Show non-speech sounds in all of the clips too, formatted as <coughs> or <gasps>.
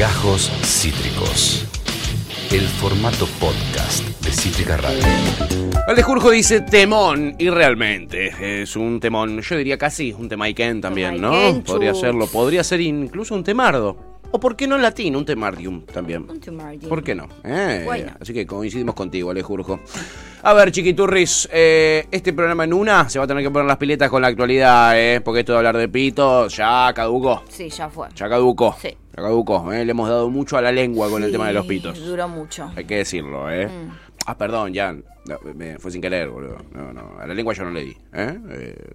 Gajos Cítricos. El formato podcast de Cítrica Radio. Alejurjo dice temón, y realmente es un temón. Yo diría casi un temaiken también, ¿no? Podría serlo, podría ser incluso un temardo. O por qué no en latín, un temardium también. Un temardium. ¿Por qué no? Eh, Bueno. Así que coincidimos contigo, Alejurjo. A ver, chiquiturris, eh, este programa en una se va a tener que poner las piletas con la actualidad, ¿eh? Porque esto de hablar de pito ya caducó. Sí, ya fue. Ya caducó. Sí. Ya caducó, ¿eh? Le hemos dado mucho a la lengua con el tema de los pitos. Duró mucho. Hay que decirlo, ¿eh? Mm. Ah, perdón, ya. No, me fue sin querer, boludo. No, no. A la lengua yo no le di, ¿eh? Eh,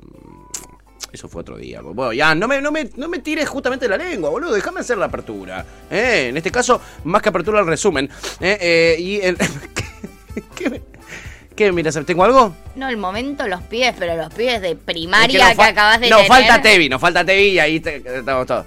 eso fue otro día. Bueno, ya, no me, no me, no me tires justamente la lengua, boludo. Déjame hacer la apertura. ¿eh? En este caso, más que apertura, el resumen. ¿eh? Eh, y el... <laughs> ¿Qué, qué, ¿tengo algo? No, el momento, los pies, pero los pies de primaria que, acabas de tener. falta Tevi, nos falta Tevi y ahí te- estamos todos.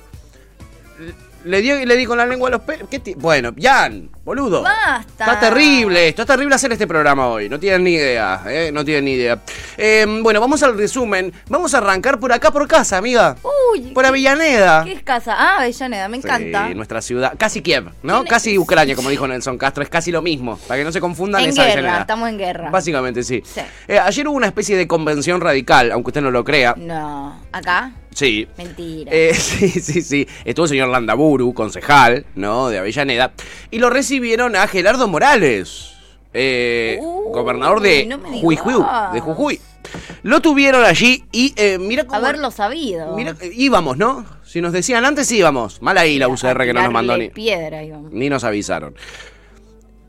Le dio le di con la lengua a los pelos. Bueno, Jan, boludo. Basta. Está terrible, esto, está terrible hacer este programa hoy. No tienen ni idea, ¿eh? No tienen ni idea. Eh, bueno, vamos al resumen. Vamos a arrancar por acá, por casa, amiga. Uy, Por Avellaneda. ¿qué es casa? Ah, Avellaneda, me encanta. Sí, nuestra ciudad. Casi Kiev, ¿no? Casi Ucrania, como dijo Nelson Castro. Es casi lo mismo. Para que no se confundan en guerra, Avellaneda. estamos en guerra. Básicamente, sí. Sí. Eh, ayer hubo una especie de convención radical, aunque usted no lo crea. No, acá, Sí. mentira. Eh, <laughs> sí, sí, sí. Estuvo el señor Landaburu, concejal, ¿no? De Avellaneda. Y lo recibieron a Gerardo Morales, eh, gobernador de no Jujuy, de Jujuy. Lo tuvieron allí y eh, mira cómo... Haberlo sabido. Mira, íbamos, ¿no? Si nos decían antes, íbamos. Mal ahí la UCR que no nos mandó ni, piedra, íbamos. ni nos avisaron.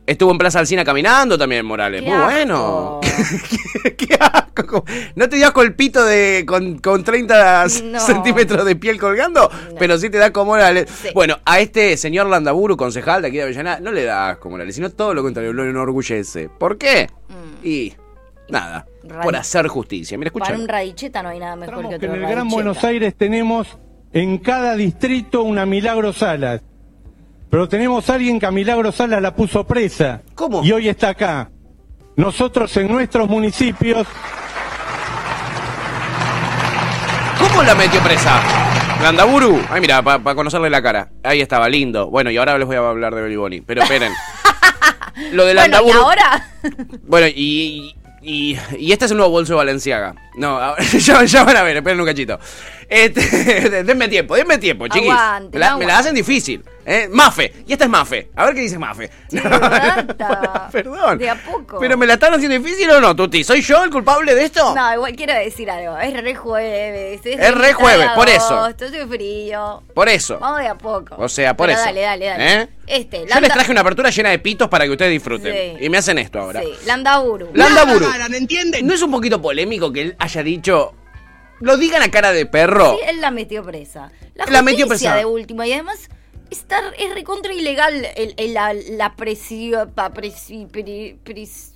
Estuvo en Plaza Alcina caminando también, Morales. Qué Muy bueno. <laughs> qué, qué asco. ¿No te dio asco el pito de, con, con 30 No. centímetros de piel colgando? Pero sí te da como Morales. Sí. Bueno, a este señor Landaburu, concejal de aquí de Avellaneda, no le da asco Morales, sino todo lo contrario, lo enorgullece. ¿Por qué? Mm. Y nada, Radi- por hacer justicia. Mira, escucha. Para un radicheta no hay nada mejor que otro en el Gran. Buenos Aires tenemos en cada distrito una Milagro Salas. Pero tenemos a alguien que a Milagro Salas la puso presa. ¿Cómo? Y hoy está acá. Nosotros en nuestros municipios ¿Cómo la metió presa? Landaburu. Ay, mira, para conocerle la cara. Ahí estaba, lindo. Bueno, y ahora les voy a hablar de Beliboni. Pero esperen. <laughs> Lo de Bueno, ¿y Landaburu. ahora? Bueno, y, y, y este es el nuevo bolso de Valenciaga. No, <laughs> ya, ya van a ver, esperen un cachito. Este, <laughs> denme tiempo, denme tiempo, chiquis. Aguante, Me la, me la aguante. hacen difícil. ¿Eh? Mafe, y esta es Mafe. A ver qué dice Mafe. Sí, basta. <laughs> Perdón. De a poco. ¿Pero me la están haciendo difícil o no, Tuti? ¿Soy yo el culpable de esto? No, igual quiero decir algo. Es re jueves. Es, Es re jueves, por eso. Hace frío. Por eso. Vamos de a poco. O sea, por Pero eso. Dale, dale, dale. ¿Eh? Este, Yo Landa- les traje una apertura llena de pitos para que ustedes disfruten. Sí. Y me hacen esto ahora. Sí, Landaburu. Landaburu. ¿No es un poquito polémico que él haya dicho... Lo digan a cara de perro? Sí, él la metió presa. La, La metió presa. de último. Y además, está, es recontra ilegal el, el- la, la presi- pa- presi- pri- pris-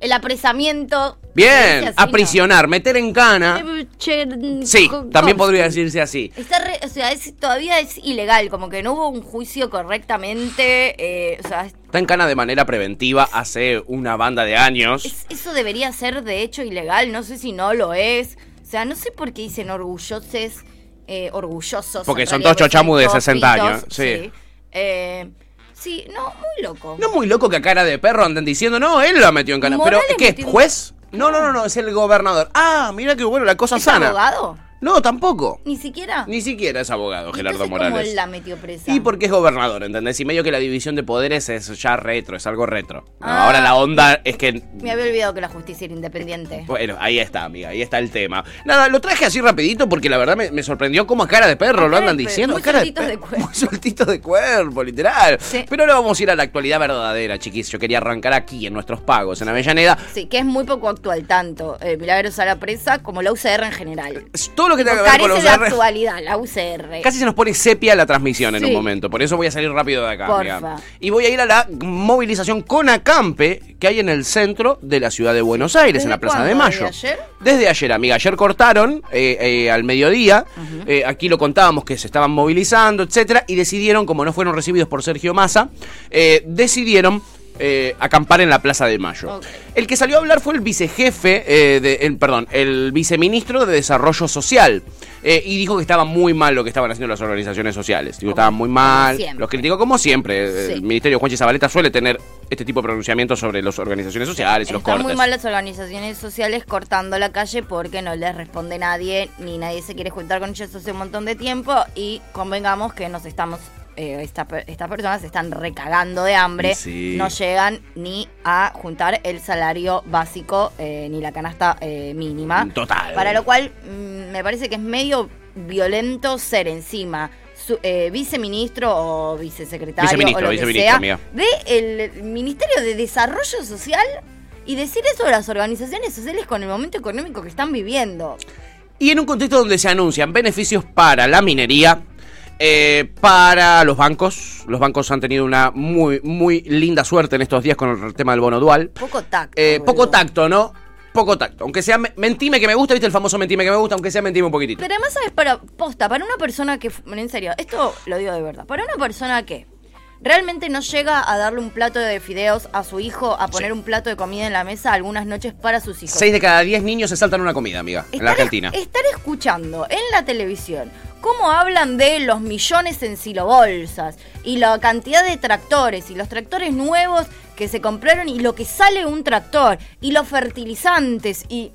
el apresamiento. ¿Se Bien, así, no? aprisionar, meter en cana. Eh, Sí, también podría decirse así. Está re- o sea, es- todavía es ilegal, como que no hubo un juicio correctamente. eh, o sea, es- Está en cana de manera preventiva hace una banda de años. es- eso debería ser de hecho ilegal. No sé si no lo es. O sea, no sé por qué dicen orgullosos. Eh, orgullosos. Porque son todos chochamus de son todos 60 pitos, años, sí. Eh, sí, no, muy loco. No muy loco que a cara de perro anden diciendo, no, él la metió en cana. Pero, ¿qué? metió ¿Juez? No, no, no, no, es el gobernador. Ah, mira qué bueno, la cosa ¿Es sana. abogado? No, tampoco. Ni siquiera. Ni siquiera es abogado, Entonces, Gerardo ¿cómo Morales. él la metió presa? Y porque es gobernador, ¿entendés? Y medio que la división de poderes es ya retro, es algo retro. No, Ah. ahora la onda es que Me había olvidado que la justicia era independiente. Bueno, ahí está, amiga, ahí está el tema. Nada, lo traje así rapidito porque la verdad me, me sorprendió como a cara de perro A lo andan perro, diciendo. muy cara sueltitos de cuerpo. Muy sueltitos de cuerpo, literal. Sí. Pero ahora vamos a ir a la actualidad verdadera, chiquis. Yo quería arrancar aquí en nuestros pagos, en Avellaneda. Sí, que es muy poco actual tanto eh, Milagros a la presa como la UCR en general. Todo lo que tenga que ver con los de R- actualidad, la UCR. Casi se nos pone sepia la transmisión en Sí. un momento. Por eso voy a salir rápido de acá. Porfa. Y voy a ir a la movilización con acampe que hay en el centro de la ciudad de Buenos Aires, ¿Desde en la Plaza de Mayo. ¿Desde ayer? Desde ayer, amiga. Ayer cortaron eh, eh, al mediodía. Eh, aquí lo contábamos que se estaban movilizando, etcétera. Y decidieron, como no fueron recibidos por Sergio Massa, eh, decidieron. Eh, acampar en la Plaza de Mayo. El que salió a hablar fue el vicejefe, eh, de, el, perdón, el viceministro de Desarrollo Social, eh, y dijo que estaba muy mal lo que estaban haciendo las organizaciones sociales. Digo, estaban muy mal, los criticó como siempre. Sí. El Ministerio Juanchi Zabaleta suele tener este tipo de pronunciamientos sobre las organizaciones sociales y los cortes. muy mal las organizaciones sociales cortando la calle porque no les responde nadie, ni nadie se quiere juntar con ellos hace un montón de tiempo y convengamos que nos estamos, eh, esta estas personas se están recagando de hambre, sí. no llegan ni a juntar el salario básico eh, ni la canasta eh, mínima. Total. Para lo cual mm, me parece que es medio violento ser encima su, eh, viceministro o vicesecretario Viceministro, o lo que viceministro, sea amiga. del Ministerio de Desarrollo Social y decir eso de las organizaciones sociales con el momento económico que están viviendo. Y en un contexto donde se anuncian beneficios para la minería, eh, para los bancos. Los bancos han tenido una muy, muy linda suerte en estos días con el tema del bono dual. Poco tacto. Eh, poco tacto, ¿no? Poco tacto. Aunque sea me- mentime que me gusta, ¿viste el famoso mentime que me gusta? Aunque sea mentime un poquitito. Pero además, ¿sabes? Para, posta, para una persona que, en serio, esto lo digo de verdad, para una persona que realmente no llega a darle un plato de fideos a su hijo, a poner Sí. un plato de comida en la mesa algunas noches para sus hijos. Seis de cada diez niños se saltan una comida, amiga, en la Argentina. Estar escuchando en la televisión cómo hablan de los millones en silobolsas y la cantidad de tractores y los tractores nuevos que se compraron y lo que sale un tractor y los fertilizantes y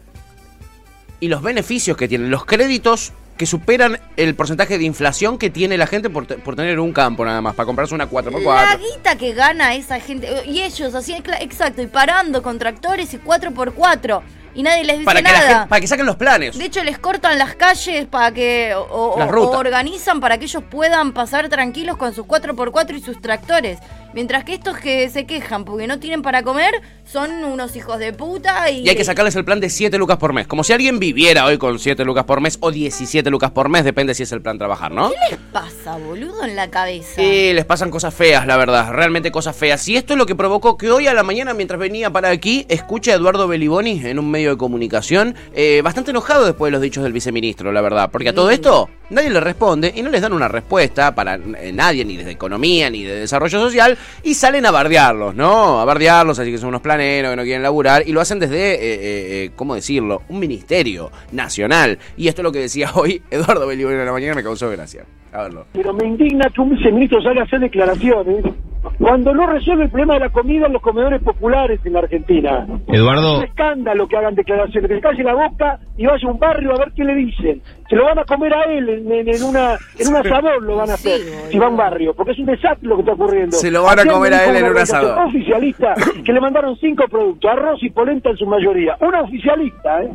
Y los beneficios que tienen, los créditos que superan el porcentaje de inflación que tiene la gente por, por tener un campo nada más, para comprarse una 4x4. la guita que gana esa gente y ellos así exacto y parando con tractores y 4x4 y nadie les dice para, que nada. gente- para que saquen los planes. De hecho, les cortan las calles para que. O, organizan para que ellos puedan pasar tranquilos con sus 4x4 y sus tractores. Mientras que estos que se quejan porque no tienen para comer son unos hijos de puta y. Y hay que sacarles el plan de 7 lucas por mes. Como si alguien viviera hoy con 7 lucas por mes o 17 lucas por mes, depende si es el plan trabajar, ¿no? ¿Qué les pasa, boludo, en la cabeza? Sí, les pasan cosas feas, la verdad, realmente cosas feas. Y esto es lo que provocó que hoy a la mañana, mientras venía para aquí, escuche a Eduardo Beliboni en un medio de comunicación, eh, bastante enojado después de los dichos del viceministro, la verdad. Porque a todo esto nadie le responde y no les dan una respuesta para eh, nadie, ni desde economía, ni de desarrollo social, y salen a bardearlos, ¿no? A bardearlos, así que son unos planeros, que no quieren laburar, y lo hacen desde, eh, eh, eh, ¿cómo decirlo? Un ministerio nacional. Y esto es lo que decía hoy <laughs> Eduardo Beliboni a la mañana, me causó gracia. A verlo. Pero me indigna que un viceministro salga a hacer declaraciones cuando no resuelve el problema de la comida en los comedores populares en la Argentina. Es Eduardo, un escándalo que hagan declaraciones, que se calle la boca y vaya a un barrio a ver qué le dicen. Se lo van a comer a él en, en- en una en un asador, lo van a hacer, si va a un barrio, porque es un desastre lo que está ocurriendo. Se lo van a comer me a él en una un asador. oficialista que le mandaron cinco productos, arroz y polenta en su mayoría. Una oficialista, ¿eh?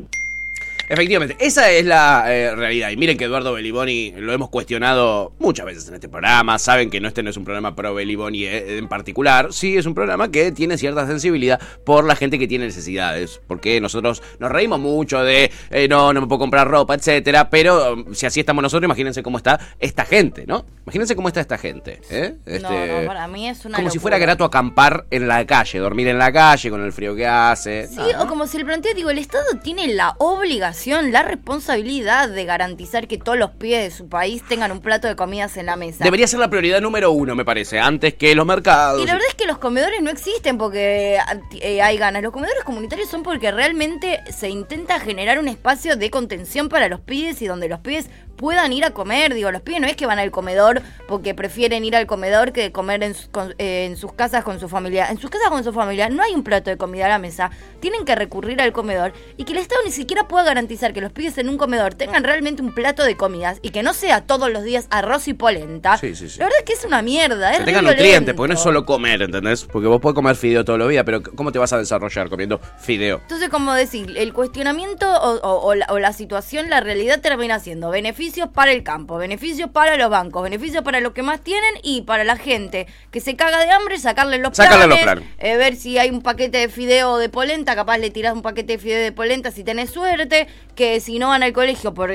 Efectivamente, esa es la eh, realidad. Y miren que Eduardo Beliboni lo hemos cuestionado muchas veces en este programa. Saben que no este no es un programa pro Beliboni eh, en particular. Sí, es un programa que tiene cierta sensibilidad por la gente que tiene necesidades. Porque nosotros nos reímos mucho de eh, no, no me puedo comprar ropa, etcétera. Pero um, si así estamos nosotros, imagínense cómo está esta gente, ¿no? Imagínense cómo está esta gente. ¿eh? No, no, para mí es una Como si fuera grato acampar en la calle, dormir en la calle con el frío que hace. Sí, o como si el planteo, digo, el Estado tiene la obligación, la responsabilidad de garantizar que todos los pibes de su país tengan un plato de comidas en la mesa. Debería ser la prioridad número uno, me parece, antes que los mercados. Y la verdad es que los comedores no existen porque eh, hay ganas. Los comedores comunitarios son porque realmente se intenta generar un espacio de contención para los pibes y donde los pibes puedan ir a comer. Digo, los pibes no es que van al comedor porque prefieren ir al comedor que comer en, sus- con- eh, en sus casas con su familia. En sus casas con su familia no hay un plato de comida a la mesa. Tienen que recurrir al comedor y que el Estado ni siquiera pueda garantizar que los pibes en un comedor tengan realmente un plato de comidas y que no sea todos los días arroz y polenta. Sí, sí, sí. La verdad es que es una mierda. Que tengan nutrientes, violento. porque no es solo comer, ¿entendés? Porque vos podés comer fideo todos los días, pero ¿cómo te vas a desarrollar comiendo fideo? Entonces, como decir, el cuestionamiento o, o- o la, o la situación, la realidad termina siendo beneficios para el campo, beneficios para los bancos, beneficios para los que más tienen y para la gente que se caga de hambre, sacarle los Sacarle los planes, planes. eh, ver si hay un paquete de fideo o de polenta, capaz le tirás un paquete de fideo de polenta si tenés suerte, que si no van al colegio por...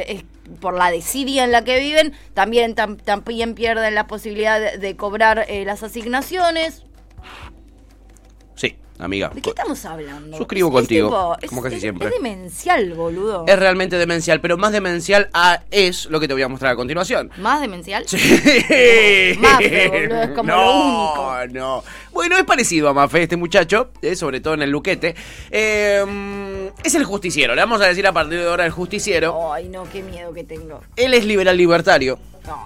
por la desidia en la que viven, también, tam- también pierden la posibilidad de, de cobrar eh, las asignaciones. Amiga. ¿De qué estamos hablando? Suscribo Es contigo, tipo- es- como casi es- siempre. Es demencial, boludo. Es realmente demencial, pero más demencial a- es lo que te voy a mostrar a continuación. ¿Más demencial? Sí. <laughs> Mafe, boludo, es <laughs> como no, lo único. No, Bueno, es parecido a Mafe, este muchacho, eh, sobre todo en el luquete. Eh, es el justiciero, le vamos a decir a partir de ahora el justiciero. Ay, no, qué miedo que tengo. Él es liberal libertario. No.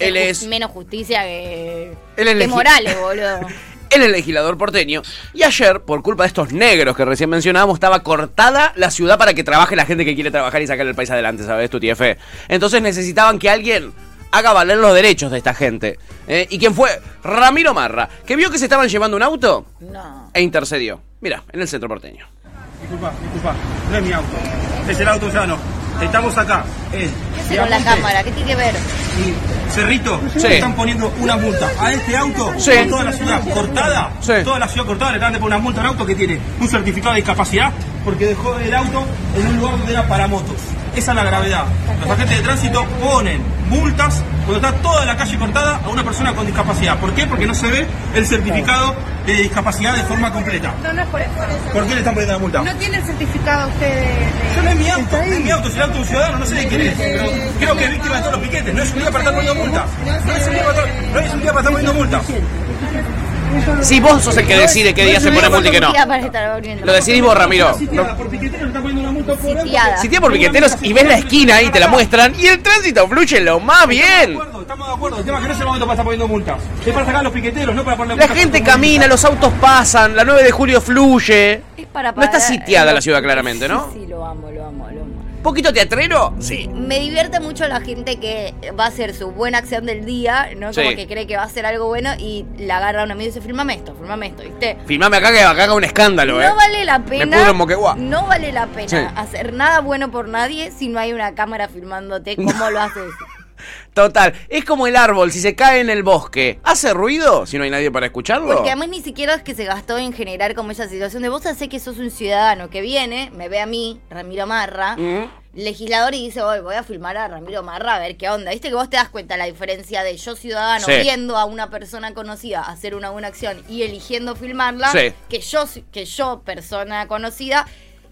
Él es, Menos justicia que. Él es que Morales, boludo. <laughs> él es legislador porteño. Y ayer, por culpa de estos negros que recién mencionábamos, estaba cortada la ciudad para que trabaje la gente que quiere trabajar y sacar el país adelante, ¿sabes? Tu TF. Entonces necesitaban que alguien haga valer los derechos de esta gente. ¿eh? ¿Y quién fue? Ramiro Marra, que vio que se estaban llevando un auto No. e intercedió. Mira, en el centro porteño. Disculpa, disculpa, no es mi auto. Es el auto llano. Estamos acá. Eh, ¿Qué con la cámara? ¿Qué tiene que ver? Y Cerrito, Sí. le están poniendo una multa a este auto Sí. con toda la ciudad cortada. Sí. Toda la ciudad cortada le de poner una multa al auto que tiene un certificado de discapacidad porque dejó el auto en un lugar donde era para motos. Esa es la gravedad. Los agentes de tránsito ponen multas cuando está toda la calle cortada a una persona con discapacidad. ¿Por qué? Porque no se ve el certificado de discapacidad de forma completa. No, no es por eso. ¿Por qué le están poniendo la multa? No tiene el certificado usted de... de- Yo no es mi auto, no es mi auto, es el auto de un ciudadano, no sé de quién es, pero creo que es víctima de todos los piquetes, no es un día para estar poniendo multas, no es un día para estar, no es un día para estar poniendo multas. Si vos sos el que decide qué día se pone multa y qué no. Lo decidís vos, Ramiro. Sitiada. Sitiada. Por piqueteros y ves la esquina y te la muestran y el tránsito fluye lo más Estamos de bien. acuerdo, estamos de acuerdo, el tema es que no es el momento para estar poniendo multas, es para sacar a los piqueteros, no para poner La gente camina, los autos pasan, la 9 de julio fluye. Es para No está sitiada la ciudad claramente, ¿no? Sí, sí, lo amo, lo amo, lo amo. ¿Poquito teatrero? Sí. Me divierte mucho la gente que va a hacer su buena acción del día, ¿no? Como Sí. que cree que va a hacer algo bueno y la agarra a un amigo y dice, filmame esto, filmame esto, ¿viste? Filmame acá que acá haga un escándalo, eh. No vale la pena. No vale la pena Sí. hacer nada bueno por nadie si no hay una cámara filmándote <laughs> cómo lo haces. Total. Es como el árbol, si se cae en el bosque. ¿Hace ruido si no hay nadie para escucharlo? Porque además ni siquiera es que se gastó en generar como esa situación de vos sé que sos un ciudadano que viene, me ve a mí, Ramiro Marra, Mm. legislador y dice, hoy voy a filmar a Ramiro Marra a ver qué onda. Viste que vos te das cuenta la diferencia de yo ciudadano Sí. viendo a una persona conocida hacer una buena acción y eligiendo filmarla, Sí. que yo que yo persona conocida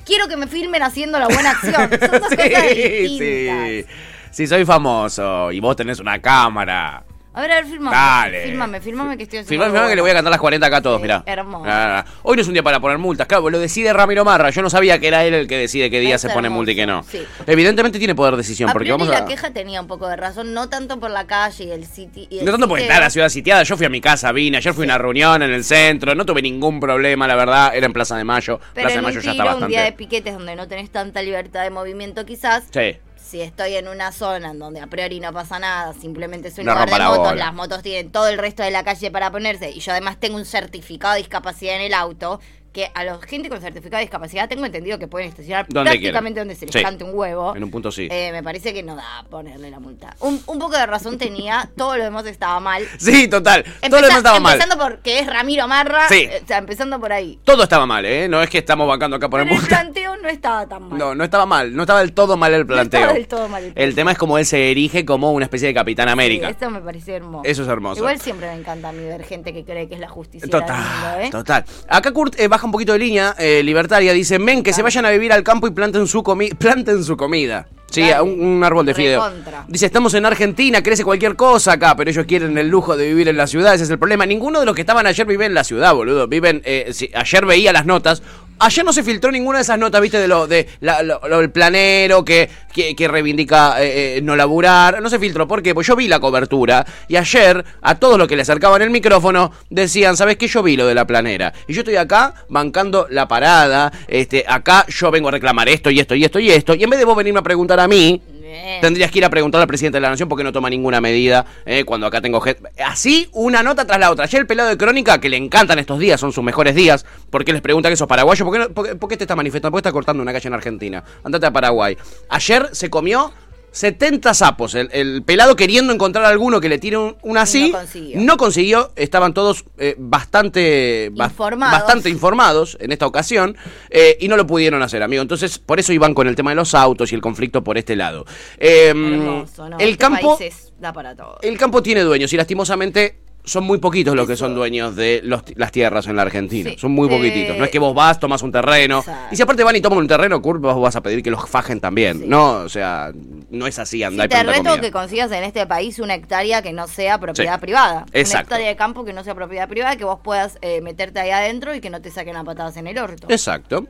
quiero que me filmen haciendo la buena acción. Son dos <laughs> cosas distintas. Sí, soy famoso y vos tenés una cámara. A ver, a ver, filmame. Dale. Filmame, filmame que estoy haciendo. Filmame, algo filmame que le voy a cantar las 40 acá a todos, Sí, mirá. hermoso. Ah, hoy no es un día para poner multas, claro, lo decide Ramiro Marra. Yo no sabía que era él el que decide qué día Es se pone multa y qué no. sí. Evidentemente tiene poder de decisión, A porque vamos a. la queja tenía un poco de razón, no tanto por la calle y el sitio. No tanto porque está la ciudad sitiada, yo fui a mi casa, vine, ayer fui a una reunión en el centro, no tuve ningún problema, la verdad, era en Plaza de Mayo. Pero Plaza de Mayo un ya está tiro, un día de bastante. piquetes donde no tenés tanta libertad de movimiento quizás, Sí. Si estoy en una zona en donde a priori no pasa nada, simplemente es un No lugar de la motos, bola. las motos tienen todo el resto de la calle para ponerse y yo además tengo un certificado de discapacidad en el auto, que a la gente con certificado de discapacidad tengo entendido que pueden estacionar prácticamente quieran. donde se les Sí. cante un huevo. En un punto sí. Eh, me parece que no da ponerle la multa. Un, un poco de razón tenía, <laughs> todo lo demás estaba mal. Sí, total. Todo lo demás estaba mal. empezando porque es Ramiro Marra, Sí. eh, o sea, empezando por ahí. Todo estaba mal, ¿eh? No es que estamos bancando acá por Pero el el multa. <laughs> planteo no estaba tan mal. No, no estaba mal, no estaba del todo mal el planteo. estaba del todo mal el planteo. tema es como él se erige como una especie de Capitán Sí, América. esto me pareció hermoso. Eso es hermoso. Igual siempre me encanta a mí ver gente que cree que es la justicia. Total, del mundo, ¿eh? total. Acá Kurt eh, baja un poquito de línea, eh, libertaria, dice, men, que se vayan a vivir al campo y planten su, comi planten su comida. Sí, un, un árbol de fideo. Recontra. Dice, estamos en Argentina, crece cualquier cosa acá, pero ellos quieren el lujo de vivir en la ciudad, ese es el problema. Ninguno de los que estaban ayer vive en la ciudad, boludo. Viven, eh, si- ayer veía las notas. Ayer no se filtró ninguna de esas notas, viste, de lo de la- lo- lo del planero que, que, que reivindica eh, eh, no laburar. No se filtró, ¿por qué? Pues yo vi la cobertura y ayer a todos los que le acercaban el micrófono decían, ¿sabes qué? Yo vi lo de la planera. Y yo estoy acá bancando la parada, este, acá yo vengo a reclamar esto y esto y esto y esto. Y en vez de vos venirme a preguntar a mí, Bien. Tendrías que ir a preguntar al presidente de la nación porque no toma ninguna medida eh, cuando acá tengo gente. Así, una nota tras la otra. Ayer el pelado de crónica, que le encantan estos días, son sus mejores días, porque les pregunta que sos paraguayo. ¿Por qué, no- por qué- por qué te estás manifestando? ¿Por qué estás cortando una calle en Argentina? Andate a Paraguay. Ayer se comió 70 sapos. El, el pelado queriendo encontrar alguno que le tire un, un así. no consiguió. No consiguió. Estaban todos eh, bastante. ba- Informados. Bastante informados en esta ocasión eh, y no lo pudieron hacer, amigo. Entonces, por eso iban con el tema de los autos y el conflicto por este lado. Eh, Hermoso, ¿no? el Este campo. país es- da para todo. El campo tiene dueños y lastimosamente son muy poquitos los que son dueños de los- las tierras en la Argentina. Sí. Son muy Eh, poquititos. No es que vos vas, tomas un terreno. Exacto. Y si aparte van y toman un terreno, vos vas a pedir que los fajen también. Sí. No, o sea, no es así, Sí, andá y te reto comida. que consigas en este país una hectárea que no sea propiedad Sí. privada. Una Exacto. hectárea de campo que no sea propiedad privada, que vos puedas eh, meterte ahí adentro y que no te saquen a patadas en el orto. Exacto.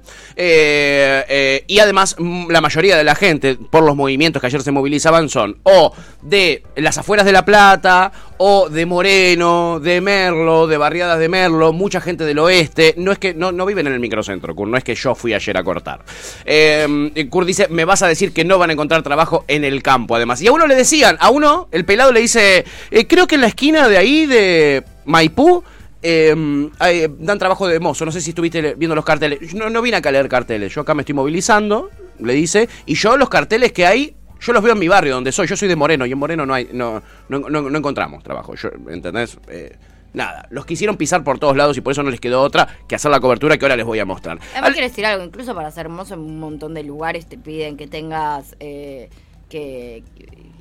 Eh, eh, y además, mm, la mayoría de la gente, por los movimientos que ayer se movilizaban, son o de las afueras de La Plata, o de Moreno, de Merlo, de barriadas de Merlo, mucha gente del oeste. No es que no, no viven en el microcentro, Kurt, no es que yo fui ayer a cortar. Eh, Kurt dice, me vas a decir que no van a encontrar trabajo en el campo, además. Y a uno le decían, a uno, el pelado le dice, eh, creo que en la esquina de ahí, de Maipú, hay- dan trabajo de mozo. No sé si estuviste viendo los carteles. No, no vine acá a leer carteles. Yo acá me estoy movilizando, le dice. Y yo los carteles que hay, yo los veo en mi barrio donde soy. Yo soy de Moreno y en Moreno no hay, no, no, no- no encontramos trabajo. Yo, ¿Entendés? Eh, nada, los quisieron pisar por todos lados y por eso no les quedó otra que hacer la cobertura que ahora les voy a mostrar. Además Al- quiero decir algo, incluso para ser hermoso en un montón de lugares te piden que tengas eh, que,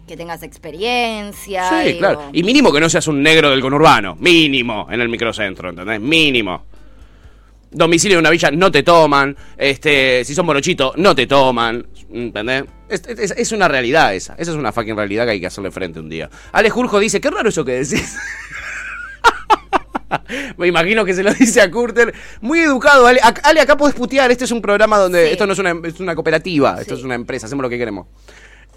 que tengas experiencia. Sí, digo. claro. Y mínimo que no seas un negro del conurbano. Mínimo en el microcentro, ¿entendés? Mínimo. Domicilio de una villa no te toman. Este, si son morochitos, no te toman. ¿Entendés? Es, es- es una realidad esa. Esa es una fucking realidad que hay que hacerle frente un día. Ale Jurjo dice, qué raro eso que decís. <laughs> Me imagino que se lo dice a Curter. Muy educado, Ale. Ale, acá podés putear. Este es un programa donde. Sí. Esto no es una, es una cooperativa. Esto es una empresa. Hacemos lo que queremos.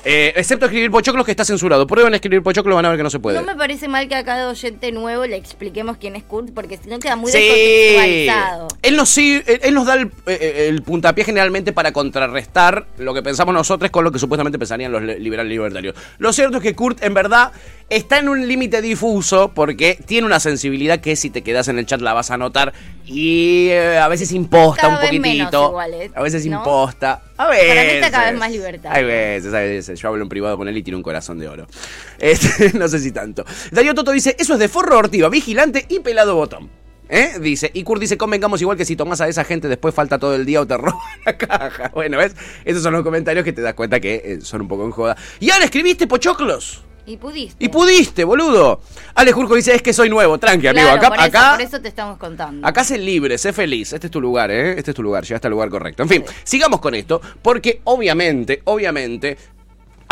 Eh, excepto escribir pochoclos que está censurado. Prueben a escribir pochoclos, van a ver que no se puede. No me parece mal que a cada oyente nuevo le expliquemos quién es Kurt, porque si no queda muy Sí. descontextualizado. Él nos, sigue- él- él nos da el, eh, el puntapié generalmente para contrarrestar lo que pensamos nosotros con lo que supuestamente pensarían los le- liberales libertarios. Lo cierto es que Kurt, en verdad, está en un límite difuso porque tiene una sensibilidad que si te quedas en el chat la vas a notar y eh, a veces imposta Cada un poquitito. igual, ¿eh? A veces ¿No? imposta. A veces. Para mí está cada vez más libertario. Hay veces, veces. Yo hablo en privado con él y tiene un corazón de oro. <laughs> Este, no sé si tanto. Darío Toto dice, eso es de forro ortiva, vigilante y pelado botón. ¿Eh? Dice, y Kurt dice, convengamos igual que si tomás a esa gente después falta todo el día o te <laughs> roban la caja. Bueno, ¿ves? Esos son los comentarios que te das cuenta que eh, son un poco en joda. Y ahora escribiste pochoclos. Y pudiste. Y pudiste, boludo. Ale Jurco dice, es que soy nuevo, tranqui, amigo. Claro, Acá, por, eso, acá, por eso te estamos contando. Acá sé libre, sé feliz. Este es tu lugar, ¿eh? Este es tu lugar. Llegaste al lugar correcto. En fin, sigamos con esto. Porque obviamente, obviamente,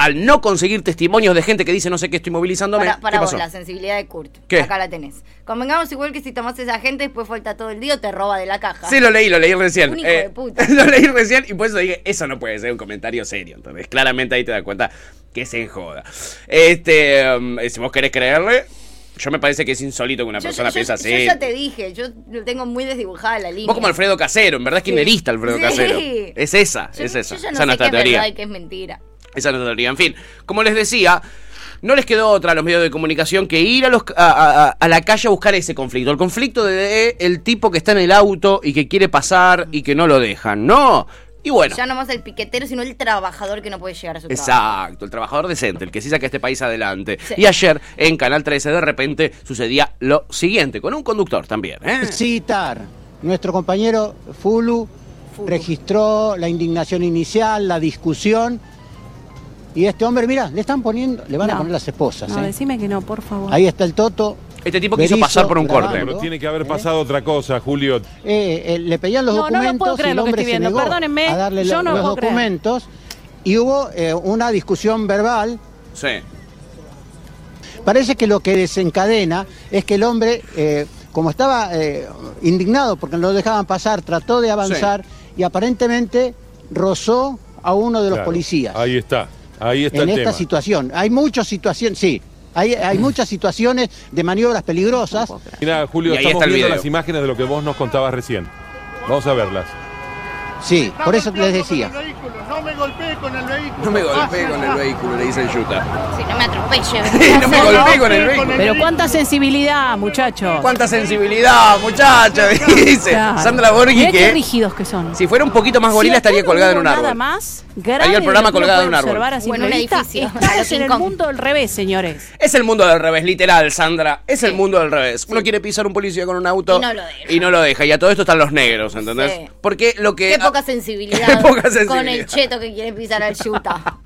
al no conseguir testimonios de gente que dice no sé qué estoy movilizándome. Para, para ¿Qué vos, pasó? la sensibilidad de Kurt. ¿Qué? Acá la tenés. Convengamos igual que si tomás esa gente, después falta todo el día o te roba de la caja. Sí, lo leí, lo leí recién. Eh, Un hijo de puta. <laughs> lo leí recién y por eso dije, eso no puede ser un comentario serio. Entonces, claramente ahí te das cuenta que se enjoda. Este, um, si vos querés creerle, yo me parece que es insólito que una Yo- persona yo- piensa yo así. ya te dije, yo lo tengo muy desdibujada la línea. Vos como Alfredo Casero, en verdad es kirchnerista Alfredo Sí. Casero. Es esa, Yo- es esa. Yo ya no esa es sé nuestra qué es teoría. verdad y qué es mentira. Esa es nuestra teoría. En fin, como les decía, no les quedó otra a los medios de comunicación que ir a, los, a, a- a la calle a buscar ese conflicto. El conflicto de el tipo que está en el auto y que quiere pasar y que no lo dejan. No. Y bueno. Ya no más el piquetero, sino el trabajador que no puede llegar a su trabajo. Exacto, el trabajador decente, el que sí saca este país adelante. Sí. Y ayer en Canal 13 de repente sucedía lo siguiente, con un conductor también. ¿eh? Citar. Nuestro compañero Fulu registró la indignación inicial, la discusión. Y este hombre, mira, le están poniendo, le van a No. poner las esposas. No, ¿eh? decime que no, por favor. Ahí está el Toto. Este tipo quiso Berizzo pasar por un corte. Pero tiene que haber pasado otra cosa, Julio. Eh, eh, le pedían los No, no documentos puedo creer y el lo que hombre estoy se viendo. negó Perdónenme, a darle yo lo- no lo los puedo creer. documentos y hubo eh, una discusión verbal. Sí. Parece que lo que desencadena es que el hombre, eh, como estaba eh, indignado porque no lo dejaban pasar, trató de avanzar y aparentemente rozó a uno de los Claro, policías. Ahí está, ahí está en el esta tema. situación. Hay muchas situaciones, sí, hay, hay muchas situaciones de maniobras peligrosas. Mira, Julio, Y ahí estamos está el viendo video. las imágenes de lo que vos nos contabas recién. Vamos a verlas. Sí, por eso les decía. No me golpeé con el vehículo. No me golpeé con el vehículo, le dice el Yuta. Si no me atropelle. <laughs> no me golpeé con el vehículo. Pero cuánta sensibilidad, muchachos. ¡Cuánta sensibilidad, muchacha! Dice Claro. Sandra Borghi Mirá qué que rígidos que son. si fuera un poquito más gorila Si estaría colgada en un árbol. Nada más Haría el programa que colgada en un árbol. O en un edificio, Estamos en el mundo del revés, señores. Es el mundo del revés, literal, Sandra. Es el mundo del revés. Uno quiere pisar un policía con un auto Y no lo deja. y no lo deja. Y a todo esto están los negros, ¿entendés? Sí. Porque lo que. Qué poca <laughs> sensibilidad, Poca con sensibilidad. el cheto que quiere pisar al Yuta. <laughs>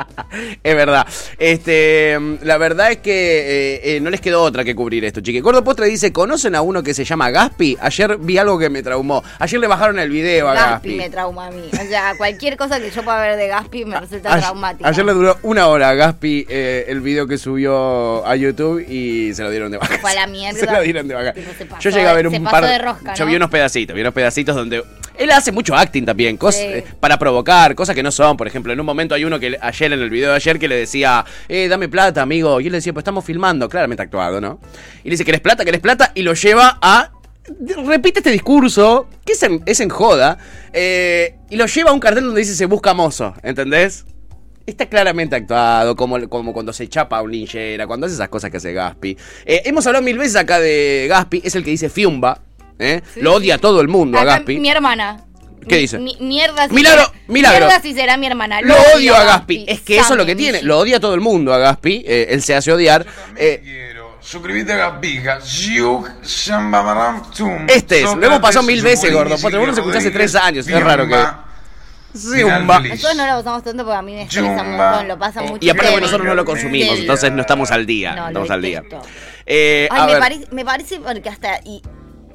Es verdad. Este, la verdad es que eh, eh, no les quedó otra que cubrir esto, chiqui. Gordo Postre dice, ¿conocen a uno que se llama Gaspi? Ayer vi algo que me traumó. Ayer le bajaron el video a Gaspi Gaspi. me trauma a mí. O sea, cualquier cosa que yo pueda ver de Gaspi me resulta Ayer- traumática. Ayer le duró una hora a Gaspi eh, el video que subió a YouTube y se lo dieron de baja. Fue a la <laughs> mierda. Se lo dieron de baja. Yo llegué a ver un par de rosca, Yo ¿no? vi unos pedacitos, vi unos pedacitos donde. Él hace mucho acting también, cosas Sí. eh, para provocar, cosas que no son. Por ejemplo, en un momento hay uno que ayer en el video de ayer que le decía, eh, dame plata, amigo. Y él le decía, pues estamos filmando, claramente actuado, ¿no? Y le dice, ¿querés plata? ¿Querés plata? Y lo lleva a. Repite este discurso, que es en, es en joda, eh, y lo lleva a un cartel donde dice se busca mozo, ¿entendés? Está claramente actuado, como, como cuando se chapa a un linchera, cuando hace esas cosas que hace Gaspi. Eh, hemos hablado mil veces acá de Gaspi, es el que dice Fiumba. ¿Eh? Sí, Lo odia todo el mundo a Acá, Gaspi. Mi hermana. ¿Qué dice? mi- mierda si Milagro, será- milagro. Mierda si será mi hermana. Lo odio a Gaspi. Es que eso es lo que tiene. Lo odia todo el mundo a Gaspi. eh, él se hace odiar. Eh, Suscribite a Gaspija. Este es. Lo hemos pasado mil veces, gordo. Porque vos lo escuchás hace tres años. Es raro que. Zumba. Nosotros no lo usamos tanto porque a mí me estresa un montón, lo pasa mucho. Y aparte, que nosotros no lo consumimos, entonces no estamos al día. No, lo estamos al día. Eh, Ay, a me, ver. parece, me parece porque hasta. Y,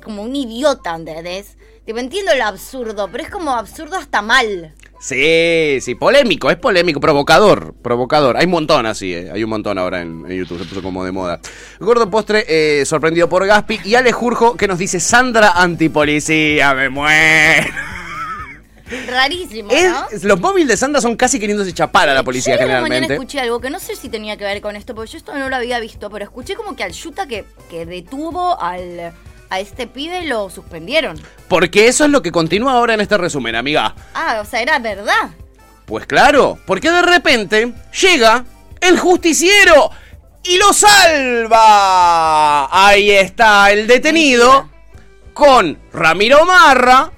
como un idiota, ¿entendés? Tipo, entiendo lo absurdo, pero es como absurdo hasta mal. Sí, sí, polémico, es polémico, provocador, provocador. Hay un montón así, eh, hay un montón ahora en, en YouTube, se puso como de moda. Gordo Postre, eh, sorprendido por Gaspi. Y Ale Jurjo, que nos dice, Sandra antipolicía, me muero. Rarísimo, ¿no? Es- los móviles de Sandra son casi queriéndose chapar a la policía Yo la mañana generalmente. escuché algo que no sé si tenía que ver con esto, porque yo esto no lo había visto, pero escuché como que al Yuta que, que detuvo al, a este pibe lo suspendieron. Porque eso es lo que continúa ahora en este resumen, amiga. Ah, o sea, era verdad. Pues claro, porque de repente llega el justiciero y lo salva. Ahí está el detenido con Ramiro Marra,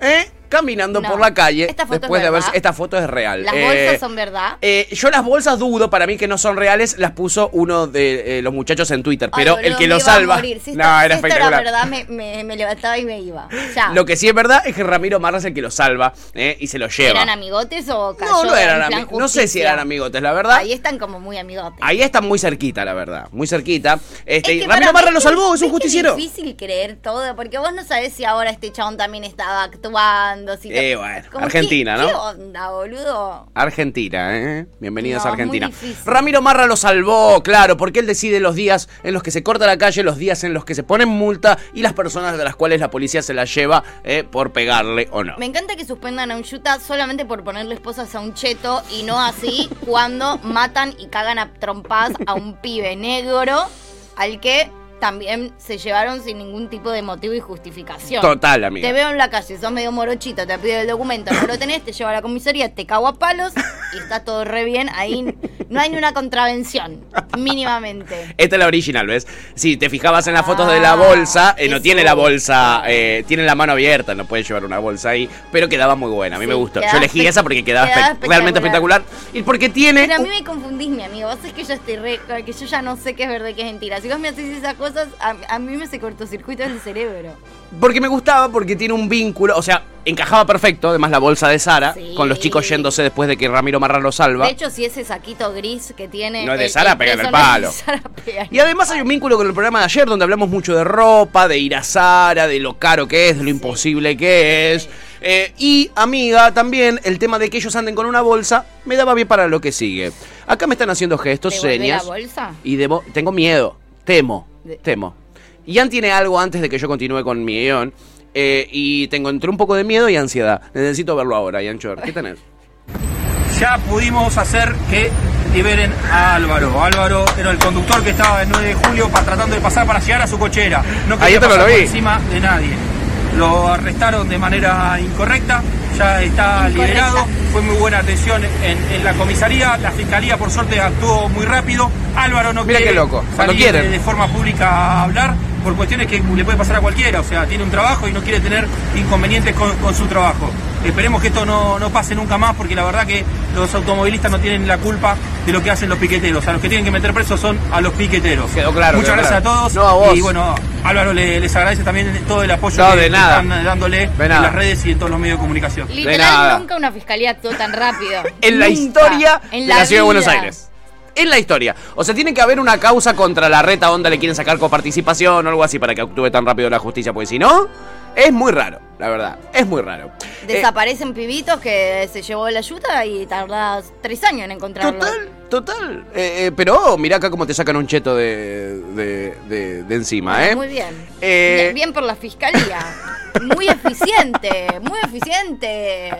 ¿eh? Caminando No, por la calle esta foto después es de verdad. Esta foto es real. Las Eh, bolsas son verdad. eh, yo las bolsas dudo, para mí que no son reales, las puso uno de eh, los muchachos en Twitter, Ay, pero boludo, el que lo salva. Si no, si era esto espectacular. verdad, me, me- me levantaba y me iba. Ya. Lo que sí es verdad es que Ramiro Marra es el que lo salva eh, y se lo lleva. ¿Eran amigotes o cayó no, no eran amigos. No sé si eran amigotes, la verdad. Ahí están como muy amigotes. Ahí está muy cerquita, la verdad. Muy cerquita. Este, Es y que Ramiro Marra lo salvó, es un justiciero. Es difícil creer todo, porque vos no sabés si ahora este chabón también estaba actuando. Si Eh, to- bueno, Como, Argentina, ¿qué- ¿no? ¿Qué onda, boludo? Argentina, ¿eh? Bienvenidos No, a Argentina. Ramiro Marra lo salvó, claro, porque él decide los días en los que se corta la calle, los días en los que se ponen multa y las personas de las cuales la policía se las lleva eh, por pegarle o no. Me encanta que suspendan a un Yuta solamente por ponerle esposas a un cheto y no así cuando matan y cagan a trompadas a un pibe negro al que también se llevaron sin ningún tipo de motivo y justificación. Total, amiga. Te veo en la calle, sos medio morochito, te pido el documento, no lo tenés, te llevo a la comisaría, te cago a palos y está todo re bien. Ahí no hay ni una contravención, mínimamente. Esta es la original, ¿ves? Si te fijabas en las fotos de la Ah, bolsa, eh, no tiene la bolsa, eh, tiene la mano abierta, no puedes llevar una bolsa ahí, pero quedaba muy buena, a mí Sí, me gustó. Yo elegí esa porque quedaba, quedaba espe- realmente espectacular. Y porque tiene... Pero a mí me confundís, mi amigo. Vos es que yo estoy re. que yo ya no sé qué es verdad y qué es mentira. Si vos me haces esas cosas, a, a mí me se cortocircuito el cerebro. Porque me gustaba, porque tiene un vínculo, o sea, encajaba perfecto, además la bolsa de Sara, Sí. con los chicos yéndose después de que Ramiro Marra lo salva. De hecho, si ese saquito gris que tiene. No es de Sara, pega el no palo. Sara, pega en Y además hay un vínculo con el programa de ayer donde hablamos mucho de ropa, de ir a Sara, de lo caro que es, de lo imposible que es. Eh, y, amiga, también el tema de que ellos anden con una bolsa me daba bien para lo que sigue. Acá me están haciendo gestos, ¿Devolver señas. la bolsa? Y debo, tengo miedo, temo, temo. Ian tiene algo antes de que yo continúe con mi guion. eh, y tengo entre un poco de miedo y ansiedad. Necesito verlo ahora, Ian Chor. ¿Qué tenés? ya pudimos hacer que liberen a Álvaro. Álvaro era el conductor que estaba el 9 de julio para, tratando de pasar para llegar a su cochera. No Ahí quería te lo vi. por encima de nadie. Lo arrestaron de manera incorrecta, ya está Incorrecta. liberado. Fue muy buena atención en, en la comisaría. La fiscalía, por suerte, actuó muy rápido. Álvaro no Mira quiere qué loco, salir quieren. de, de forma pública a hablar. Por cuestiones que le puede pasar a cualquiera, o sea, tiene un trabajo y no quiere tener inconvenientes con, con su trabajo. Esperemos que esto no, no pase nunca más porque la verdad que los automovilistas no tienen la culpa de lo que hacen los piqueteros. A los que tienen que meter presos son a los piqueteros. Quedó claro, Muchas quedó gracias claro. a todos. No, a vos. Y bueno, Álvaro le- les agradece también todo el apoyo No, que de nada. están dándole De en las redes y en todos los medios de comunicación. nada. Literal, nunca una fiscalía actuó tan rápido. en la historia En de la, ciudad de Buenos. Aires. En la historia. O sea, tiene que haber una causa contra la reta onda, le quieren sacar coparticipación o algo así para que actúe tan rápido la justicia, porque si no, es muy raro, la verdad. Es muy raro. Eh, Desaparecen pibitos que se llevó la ayuda y tardás tres años en encontrarlo. Total, total. Eh, eh, pero mirá acá cómo te sacan un cheto de, de, de- de encima, ¿eh? Muy bien. Bien, bien por la fiscalía. Muy eficiente, muy eficiente.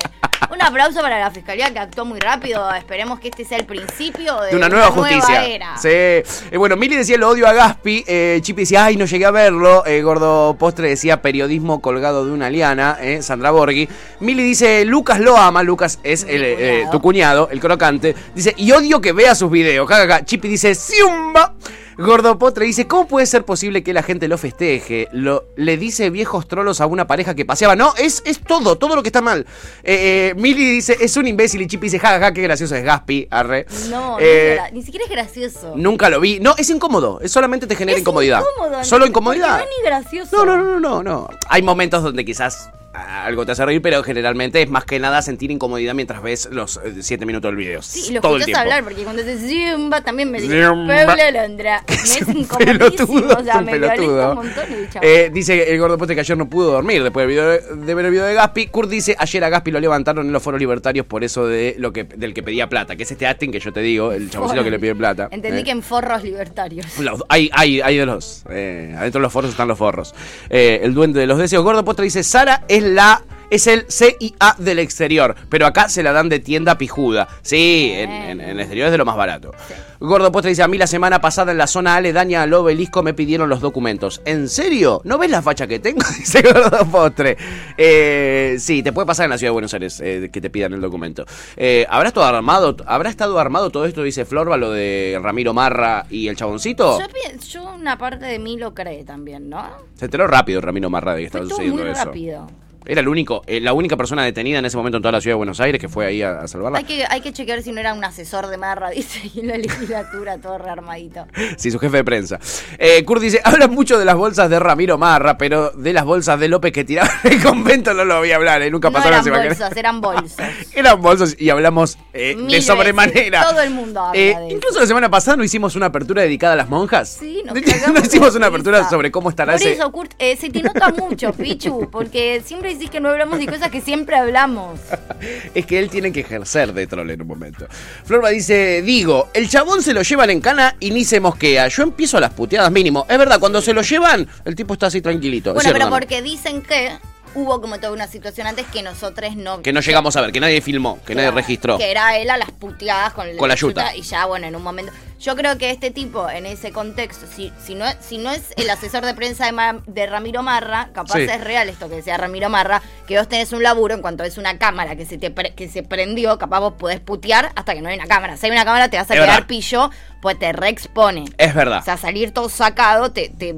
Un aplauso para la fiscalía que actuó muy rápido. Esperemos que este sea el principio de, de una nueva justicia. era. Sí. Eh, bueno, Mili decía lo odio a Gaspi. Eh, Chipi decía, ay, no llegué a verlo. Eh, Gordo Postre decía periodismo colgado de una Eh, Sandra Borghi. Mili dice, Lucas lo ama. Lucas es el, eh, tu cuñado, el crocante. Dice, y odio que vea sus videos. Ja, ja, ja. Chipi dice, Siumba. Gordo Postre dice, ¿cómo puede ser posible que la gente lo festeje? Lo, le dice viejos trolos a una pareja que paseaba. No, es, es todo, todo lo que está mal. Eh, eh, Mili dice, es un imbécil y Chipi dice, ja, ja, qué gracioso es Gaspi. Arre. No, Eh, ni siquiera es gracioso. Nunca lo vi. No, es incómodo. Es solamente te genera Es incomodidad. incómodo, Solo incomodidad. No es ni gracioso. No, no, no, no, no. Hay momentos donde quizás algo te hace reír, pero generalmente es más que nada sentir incomodidad mientras ves los 7 minutos del video. Sí, y lo todo tiempo. hablar porque cuando dices Zimba también me dice. Pueblo Londra. <laughs> Me es incomodísimo. o sea, me violenta un montón el chabón. Eh, dice el gordo poste que ayer no pudo dormir después del video de, ver el video de Gaspi. Kurt dice, ayer a Gaspi lo levantaron en los foros libertarios por eso de lo que del que pedía plata, que es este acting que yo te digo, el chaboncito que le pide plata. Entendí Eh. que en forros libertarios. Los- hay, hay, hay de los. eh, adentro de los forros están los forros. Eh, el duende de los deseos. Gordo Postre dice: Sara es la. Es el CIA del exterior, pero acá se la dan de tienda pijuda. Sí, en, en- en el exterior es de lo más barato. Gordo Postre dice, a mí la semana pasada en la zona aledaña al obelisco me pidieron los documentos. ¿En serio? ¿No ves la facha que tengo? <laughs> Dice Gordo Postre. Eh, sí, te puede pasar en la ciudad de Buenos Aires eh, que te pidan el documento. Eh, ¿Habrá estado armado? ¿Habrá estado armado todo esto? Dice Florba, lo de Ramiro Marra y el chaboncito. Yo, yo una parte de mí lo cree también, ¿no? Se enteró rápido Ramiro Marra de que estaba todo sucediendo muy eso. rápido. Era el único, eh, la única persona detenida en ese momento en toda la ciudad de Buenos Aires que fue ahí a, a salvarla. Hay que, hay que chequear si no era un asesor de Marra, <laughs> dice, y en la legislatura todo rearmadito. Sí, su jefe de prensa. Eh, Kurt dice, hablan mucho de las bolsas de Ramiro Marra, pero de las bolsas de López que tiraban el convento no lo voy a hablar, eh, nunca No pasaron eran bolsos, eran bolsos. <laughs> Eran bolsos y hablamos eh, de sobremanera. veces, Todo el mundo habla Eh, de incluso la semana pasada no hicimos una apertura dedicada a las monjas. Sí, nos <laughs> no hicimos una apertura sobre cómo estará Por ese. eso, Kurt, eh, se te nota mucho, Pichu, porque siempre decís que no hablamos de cosas que siempre hablamos. <laughs> Es que él tiene que ejercer de troll en un momento. Florba dice, digo, el chabón se lo llevan en cana y ni se mosquea. Yo empiezo a las puteadas mínimo. Es verdad, cuando se lo llevan, el tipo está así tranquilito. Bueno, pero porque dicen que hubo como toda una situación antes que nosotros no... Que no llegamos a ver, que nadie filmó, que nadie registró. Que era él a las puteadas con, Con la yuta. Y ya, bueno, en un momento. Yo creo que este tipo, en ese contexto, si, si, no, si no es el asesor de prensa de, Ma- de Ramiro Marra, capaz Sí. es real esto que decía Ramiro Marra, que vos tenés un laburo en cuanto es una cámara que se te pre- que se prendió, capaz vos podés putear hasta que no hay una cámara. Si hay una cámara, te vas a Es quedar verdad. pillo, pues te reexpone. Es verdad. O sea, salir todo sacado te. te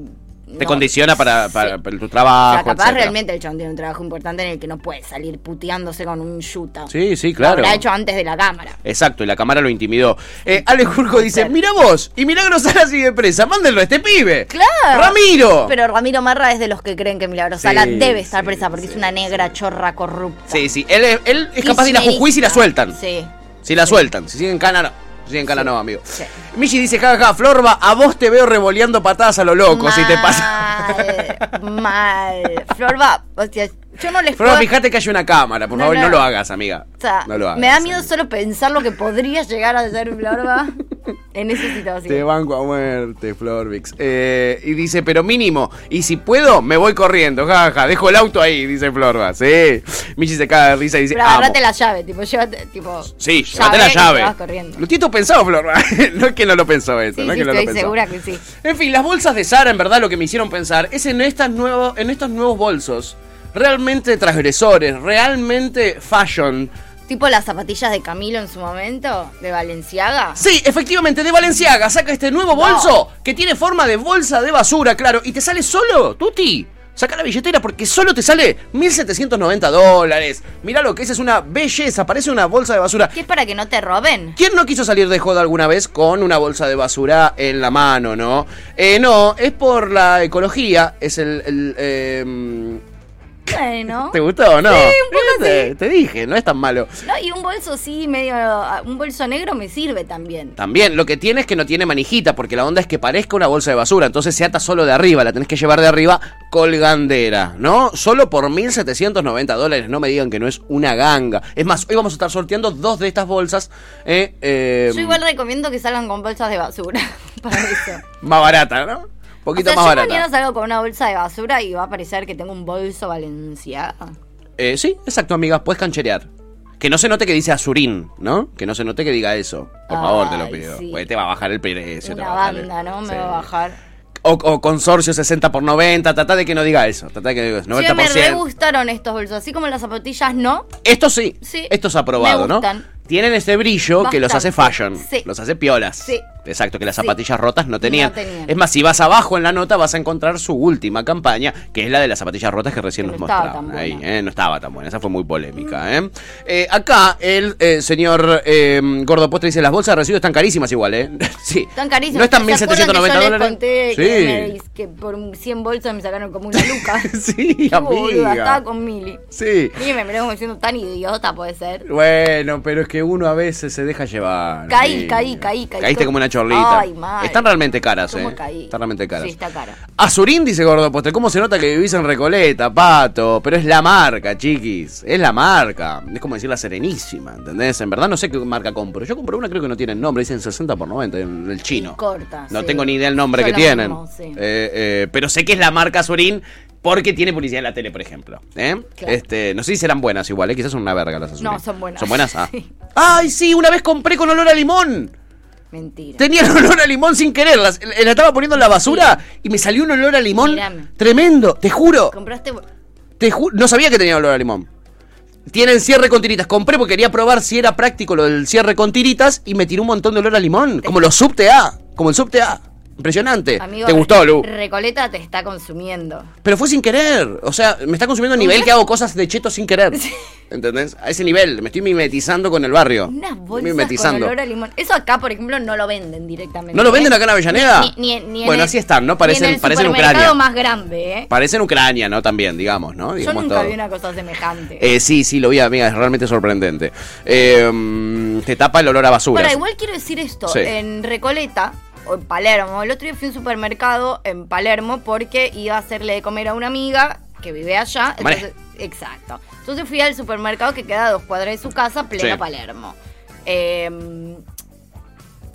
Te no. condiciona para, para- para tu O trabajo, sea, capaz etcétera. realmente el chabón tiene un trabajo importante en el que no puede salir puteándose con un yuta. Sí, sí, Lo claro. habrá hecho antes de la cámara. Exacto, y la cámara lo intimidó. Eh, Ale Jurjo dice, mira vos, y Milagro Sala sigue presa, mándenlo a este pibe. ¡Claro! ¡Ramiro! Pero Ramiro Marra es de los que creen que Milagro Sala Sí, debe estar sí, presa porque es una negra chorra corrupta. Sí, sí, él, es- él es capaz de ir a Jujuy si la sueltan. Sí. Si la sueltan, si siguen no. Si siguen cana no, amigo. Michi dice, jaja, Florba, a vos te veo revoleando patadas a lo loco, si te pasa. Mal. Florba, o sea, yo no les Florba, puedo... fíjate que hay una cámara, por No, favor, no, no. lo hagas, amiga. O sea, no lo hagas. me da miedo solo pensar lo que podría llegar a ser Florba <laughs> en esa Te situación. banco a muerte, Florvix. Eh, y dice, pero mínimo, y si puedo, me voy corriendo, jaja, dejo el auto ahí, dice Florba. Sí. Michi se caga de risa y dice, Pero agarrate la llave, tipo, llévate, tipo... Sí, llévate la te llave. vas corriendo. Lo tiene todo pensado, Florba. <laughs> no es que no lo pensó eso, Sí, no es sí, que no lo estoy pensó. segura que sí. En fin, las bolsas de Sara, en verdad, lo que me hicieron pensar es en, estas nuevos, en estos nuevos bolsos, realmente transgresores, realmente fashion, Tipo las zapatillas de Camilo en su momento, de Valenciaga. Sí, efectivamente, de Valenciaga saca este nuevo bolso que tiene forma de bolsa de basura, claro, y te sale solo, Tuti. Saca la billetera porque solo te sale 1.790 dólares. Mirá lo que es, es una belleza, parece una bolsa de basura. ¿Qué es para que no te roben? ¿Quién no quiso salir de joda alguna vez con una bolsa de basura en la mano, no? Eh, no, es por la ecología, es el... el, eh, Bueno. <laughs> ¿Te gustó o no? Sí, un poco te, te dije, no es tan malo. No, y un bolso sí, medio. Un bolso negro me sirve también. También, lo que tiene es que no tiene manijita, porque la onda es que parezca una bolsa de basura, entonces se ata solo de arriba, la tenés que llevar de arriba colgandera, ¿no? Solo por 1.790 dólares, no me digan que no es una ganga. Es más, hoy vamos a estar sorteando dos de estas bolsas, eh, eh, Yo igual recomiendo que salgan con bolsas de basura. <laughs> para eso. más barata, ¿no? Un O poquito sea, más yo barata. mañana salgo con una bolsa de basura y va a parecer que tengo un bolso Valenciaga. Eh, sí, exacto, amigas, puedes cancherear. Que no se note que dice Azurín, ¿no? Que no se note que diga eso. Por favor, te lo pido. sí. Porque te va a bajar el precio. te Una va a bajar el- banda, ¿no? Me Sí. va a bajar. O, o consorcio 60 por 90, trata de que no diga eso. Trata de que diga Sí, me re 90%. gustaron estos bolsos. Así como las zapatillas, no. Esto sí, Sí, esto es aprobado, me ¿no? Tienen este brillo que los hace fashion, sí. los hace piolas. Sí. Exacto, que las Sí. zapatillas rotas no tenían. No tenían. Es más, si vas abajo en la nota vas a encontrar su última campaña, que es la de las zapatillas rotas que recién Que nos no estaba mostraron. Ahí. ¿eh? No estaba tan buena, esa fue muy polémica. ¿eh? Eh, acá el eh, señor eh, Gordo Postre dice, las bolsas de residuos están carísimas igual, ¿eh? <laughs> sí. Están carísimos. ¿No están ¿Se acuerdan que 1.790 yo les dólares? conté Sí. que, me- que por un 100 bolsos me sacaron como una luca. <laughs> Sí, <laughs> boluda, estaba amiga. con Mili. Sí. Mili me como diciendo tan idiota, puede ser. Bueno, pero es que uno a veces se deja llevar. Caí, caí, caí, caí. Caíste como una chorlita. Ay, mal. Están realmente caras, ¿Cómo eh. caí? Están realmente caras. Sí, está cara. Azurín dice Gordo Postre, ¿cómo se nota que vivís en Recoleta, pato? Pero es la marca, chiquis. Es la marca. Es como decir la Serenísima, ¿entendés? En verdad no sé qué marca compro. Yo compro una, creo que no tiene nombre, dicen 60 por 90, el el chino. Corta. No sí. tengo ni idea el nombre Yo que tienen. mismo, sí. Eh, eh, pero sé que es la marca Azurín porque tiene publicidad en la tele, por ejemplo. ¿eh? Claro. Este, no sé si serán buenas igual, ¿eh? quizás son una verga las Azurín. No, son buenas. ¿Son buenas? Ah. <laughs> Sí. ¡Ay, sí! Una vez compré con olor a limón. Mentira. Tenía el olor a limón sin querer. Las- La, estaba poniendo en la basura y me salió un olor a limón Mírame. tremendo. Te juro. ¿Compraste? Te ju- no sabía que tenía olor a limón. Tienen cierre con tiritas. Compré porque quería probar si era práctico lo del cierre con tiritas y me tiró un montón de olor a limón. Como los subte A. Como el subte A. Impresionante. Amigo, ¿Te gustó, Lu? Recoleta te está consumiendo. Pero fue sin querer. O sea, me está consumiendo a nivel que hago cosas de cheto sin querer. ¿Entendés? A ese nivel. Me estoy mimetizando con el barrio. Unas bolsas mimetizando. con olor a limón. Eso acá, por ejemplo, no lo venden directamente. ¿No lo venden ¿eh? acá en Avellaneda? Ni, ni- ni en Bueno, el- así están, ¿no? ni Parecen- en el parecen Ucrania. más grande, ¿eh? Parecen Ucrania, ¿no? También, digamos, ¿no? Yo Digamos nunca todo. vi una cosa semejante. Eh, sí, sí, lo vi, amiga, es realmente sorprendente. Eh, mm, te tapa el olor a basura. Ahora, igual quiero decir esto. Sí. En Recoleta, o en Palermo, el otro día fui a un supermercado en Palermo porque iba a hacerle de comer a una amiga que vive allá. Entonces, exacto. Entonces fui al supermercado que queda a dos cuadras de su casa, pleno Sí. Palermo. Eh,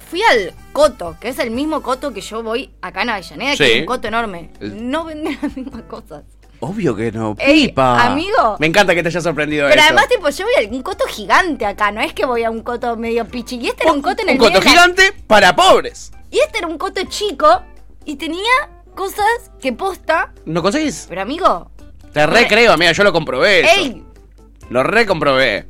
fui al Coto, que es el mismo Coto que yo voy acá en Avellaneda, que Sí. es un Coto enorme. No venden las mismas cosas. Obvio que no, Ey, pipa. amigo. Me encanta que te haya sorprendido Pero además, tipo, yo voy a un coto gigante acá, no es que voy a un coto medio pichi. Y este era un coto en el Un coto la- gigante para pobres. Y este era un coto chico y tenía cosas que posta. ¿No conseguís? Pero amigo, Te re creo, amiga, yo lo comprobé. eso. ey, Lo re comprobé.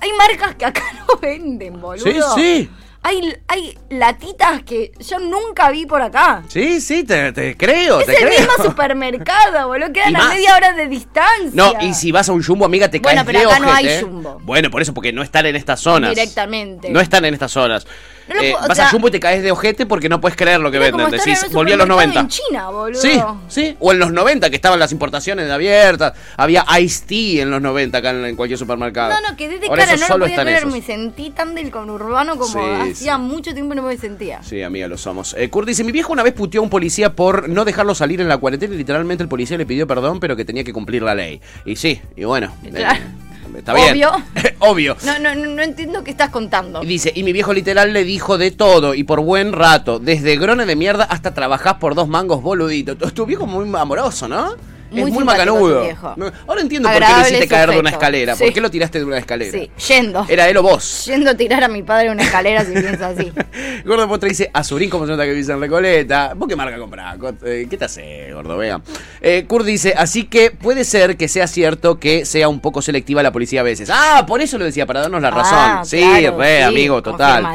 hay marcas que acá <laughs> no venden, boludo. Sí, sí. Hay, hay latitas que yo nunca vi por acá. Sí, sí, te, te creo, Es te el creo. mismo <laughs> supermercado, boludo. Quedan a media hora de distancia. No, y si vas a un jumbo, amiga, te Bueno, caes pero de acá no hay ¿eh? jumbo. Bueno, por eso, porque no están en estas zonas. Directamente. No están en estas zonas. No lo Eh, puedo- vas sea- a jumbo y te caes de ojete porque no puedes creer lo que venden. Decís, volví a los supermercado 90. en China, boludo. Sí, sí. O en los 90 que estaban las importaciones abiertas. Había Ice Tea en los 90 acá en, en cualquier supermercado. No, no, quedé de Por cara, no lo solo podía están creer, esos. me sentí tan del conurbano como Sí, hacía sí. mucho tiempo no me sentía. Sí, amiga, lo somos. Eh, Kurt dice, mi viejo una vez puteó a un policía por no dejarlo salir en la cuarentena y literalmente el policía le pidió perdón, pero que tenía que cumplir la ley. Y sí, y bueno. eh, Está bien. Obvio. <laughs> Obvio. No, no, no, no entiendo qué estás contando. Y dice, y mi viejo literal le dijo de todo y por buen rato, desde grone de mierda hasta trabajás por dos mangos boludito. Tu, tu viejo muy amoroso, ¿no? Muy es muy macanudo. Ahora entiendo por qué Agradable hiciste caer de una escalera. Sí. ¿Por qué lo tiraste de una escalera? Sí, yendo. Era él o vos. Yendo a tirar a mi padre una escalera si piensa así. <laughs> Gordo Postre dice, Azurín, como se nota que vivís en Recoleta. ¿Vos qué marca comprás? Co- eh, ¿Qué te hace, gordo? Vega. Eh, Kurt dice, así que puede ser que sea cierto que sea un poco selectiva la policía a veces. Ah, por eso lo decía, para darnos la razón. Ah, sí, claro, re, sí, amigo, total.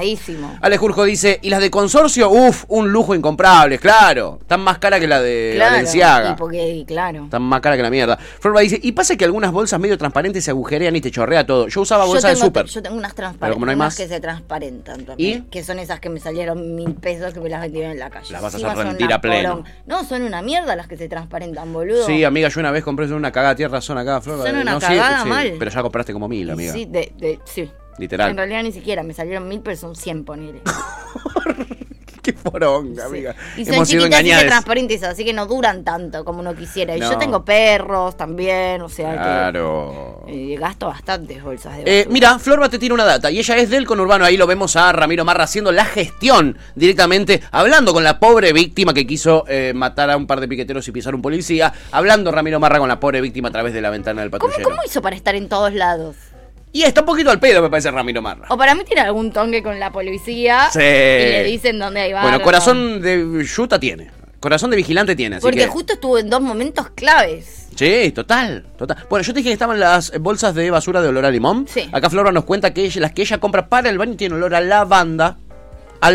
Ale Jurjo dice, ¿y las de consorcio? Uf, un lujo incomparable, claro. Están más cara que la de Claro, Valenciaga. y porque, claro. Están más cara que la mierda. Florba dice, y pasa que algunas bolsas medio transparentes se agujerean y te chorrea todo. Yo usaba Yo bolsa de súper. yo tengo unas transparentes, como no hay más- que se transparentan también. Que son esas que me salieron mil pesos que me las vendieron en la calle. Las vas a hacer son rendir a pleno. porón. No, son una mierda las que se transparentan, boludo. Sí, amiga, yo una vez compré una cagada, tierra razón acá, Florba. Son una No, sí, cagada sí, mal. Pero ya compraste como mil, amiga. Sí, de, de- sí. Literal. En realidad ni siquiera, me salieron mil, pero son 100, ponele. <laughs> Qué poronga, amiga. Y son Hemos sido chiquitas y transparentes, así que no duran tanto como uno quisiera. Y No. yo tengo perros también, o sea Claro. que eh, gasto bastantes bolsas de Eh, mira, Florba te tiene una data y ella es del conurbano. Ahí lo vemos a Ramiro Marra haciendo la gestión directamente, hablando con la pobre víctima que quiso eh, matar a un par de piqueteros y pisar un policía. Hablando Ramiro Marra con la pobre víctima a través de la ventana del ¿Cómo, patrullero. ¿Cómo hizo para estar en todos lados? Y está un poquito al pedo, me parece Ramiro Marra. O para mí tiene algún tongue con la policía Sí. y le dicen dónde hay barra. Bueno, corazón de yuta tiene. Corazón de vigilante tiene, así Porque que... justo estuvo en dos momentos claves. Sí, total, total. Bueno, yo te dije que estaban las bolsas de basura de olor a limón. Sí. Acá Flora nos cuenta que ella- las que ella compra para el baño tienen olor a lavanda. A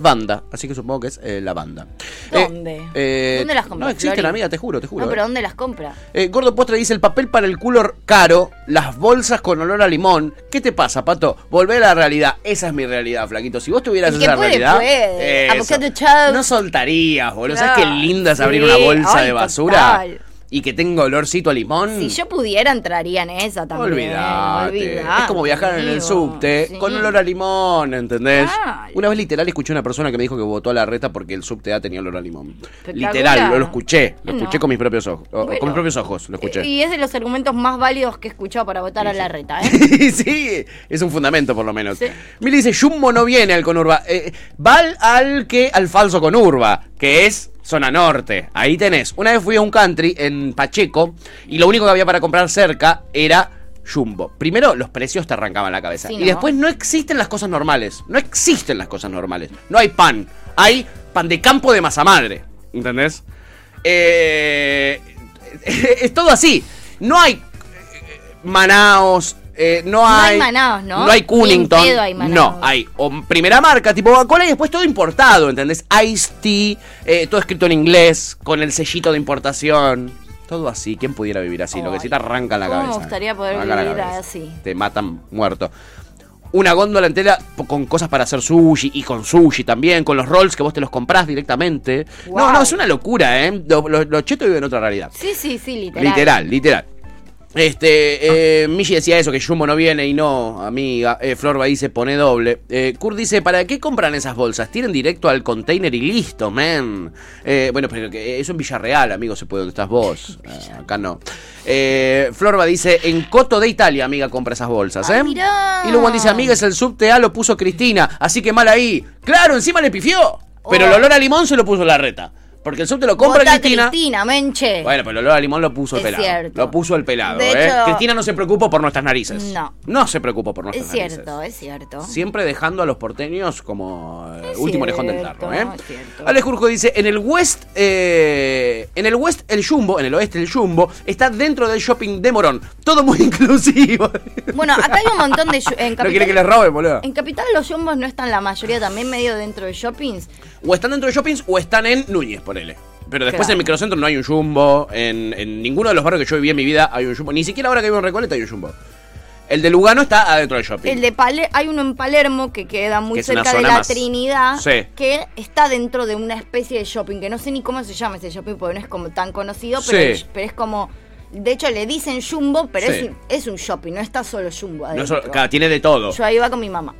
lavanda. Así que supongo que es eh, lavanda. Eh, ¿Dónde? eh, ¿Dónde las compra, No existen, amiga, te juro, te juro. No, pero eh. ¿dónde las compra? Eh, Gordo Postre dice el papel para el culo caro, las bolsas con olor a limón. ¿Qué te pasa, Pato? Volver a la realidad. Esa es mi realidad, flaquito. Si vos tuvieras esa puede, realidad, puede. eso. No soltarías, boludo. ¿Sabes qué linda es abrir sí. una bolsa Ay, de basura? total. Y que tenga olorcito a limón. Si yo pudiera, entraría en esa también. Olvidate. Olvidate, Es como viajar en el subte Sí. con olor a limón, ¿entendés? Una vez literal escuché a una persona que me dijo que votó a la reta porque el subte A tenía olor a limón. Literal, lo, lo escuché. Lo escuché No. con mis propios ojos. Bueno. Con mis propios ojos, lo escuché. Y es de los argumentos más válidos que he escuchado para votar a la reta, ¿eh? <laughs> sí, es un fundamento por lo menos. Mili dice, Jumbo no viene al conurba. Eh, va al, al que al falso conurba, que es zona norte. Ahí tenés. Una vez fui a un country en Pacheco y lo único que había para comprar cerca era Jumbo. Primero, los precios te arrancaban la cabeza. Sí, y ¿no? después no existen las cosas normales. No existen las cosas normales. No hay pan. Hay pan de campo de masa madre. ¿Entendés? Eh, <laughs> es todo así. No hay eh, Manaos, eh, no, No hay hay. Manaos, ¿no? No hay Ni en Cunnington. hay no, hay o primera marca tipo Coca-Cola y después todo importado, ¿entendés? Ice Tea, eh, todo escrito en inglés, con el sellito de importación. Todo así, ¿quién pudiera vivir así? Lo que sí te arranca en la ¿Cómo cabeza. me gustaría poder Arranca vivir así? Te matan muerto. Una góndola entera con cosas para hacer sushi y con sushi también, con los rolls que vos te los comprás directamente. No, Wow. no, es una locura, ¿eh? Los lo, los chetos viven otra realidad. Sí, sí, sí, literal. Literal, literal. Este, eh, Michi decía eso, que Jumbo no viene y no, amiga. Eh, Florba dice, pone doble. Eh, Kurt dice, ¿para qué compran esas bolsas? Tienen directo al container y listo, man. Eh, bueno, pero que eso en Villarreal, amigo, se puede donde estás vos. Ah, <laughs> acá no. Eh, Florba dice, en Coto de Italia, amiga, compra esas bolsas, ¿eh? mirá. Y luego dice, amiga, es el subte A, lo puso Cristina, así que mal ahí. Claro, encima le pifió. Pero el Oh. olor a limón se lo puso la reta. Porque el subte lo compra Cristina. Cristina, menche. Bueno, pero el olor a limón lo puso el Es pelado. cierto. Lo puso el pelado, De ¿eh? hecho- Cristina no se preocupa por nuestras narices. No. No se preocupa por nuestras es narices. cierto, es cierto. Siempre dejando a los porteños como eh, Es último orejón del tarro, ¿eh? es cierto. Ale Jurjo dice, en el West, eh, en el West el Jumbo, en el oeste el Jumbo, está dentro del shopping de Morón. Todo muy <laughs> inclusivo. Bueno, acá hay un montón de... En no quiere que les roben, boludo. en Capital los jumbos no están la mayoría también medio dentro de shoppings. O están dentro de shoppings o están en Núñez, ponele. Pero después Claro. en el microcentro no hay un jumbo. En, en ninguno de los barrios que yo viví en mi vida hay un jumbo. Ni siquiera ahora que vivo en Recoleta hay un jumbo. El de Lugano está adentro del shopping. El de Pale hay uno en Palermo que queda muy Que cerca de la más- Trinidad, Sí. que está dentro de una especie de shopping, que no sé ni cómo se llama ese shopping porque no es como tan conocido, pero, Sí. pero es como... De hecho le dicen Jumbo, pero Sí. es, un, es un shopping, no está solo Jumbo No adentro. solo- claro, tiene de todo. Yo ahí iba con mi mamá.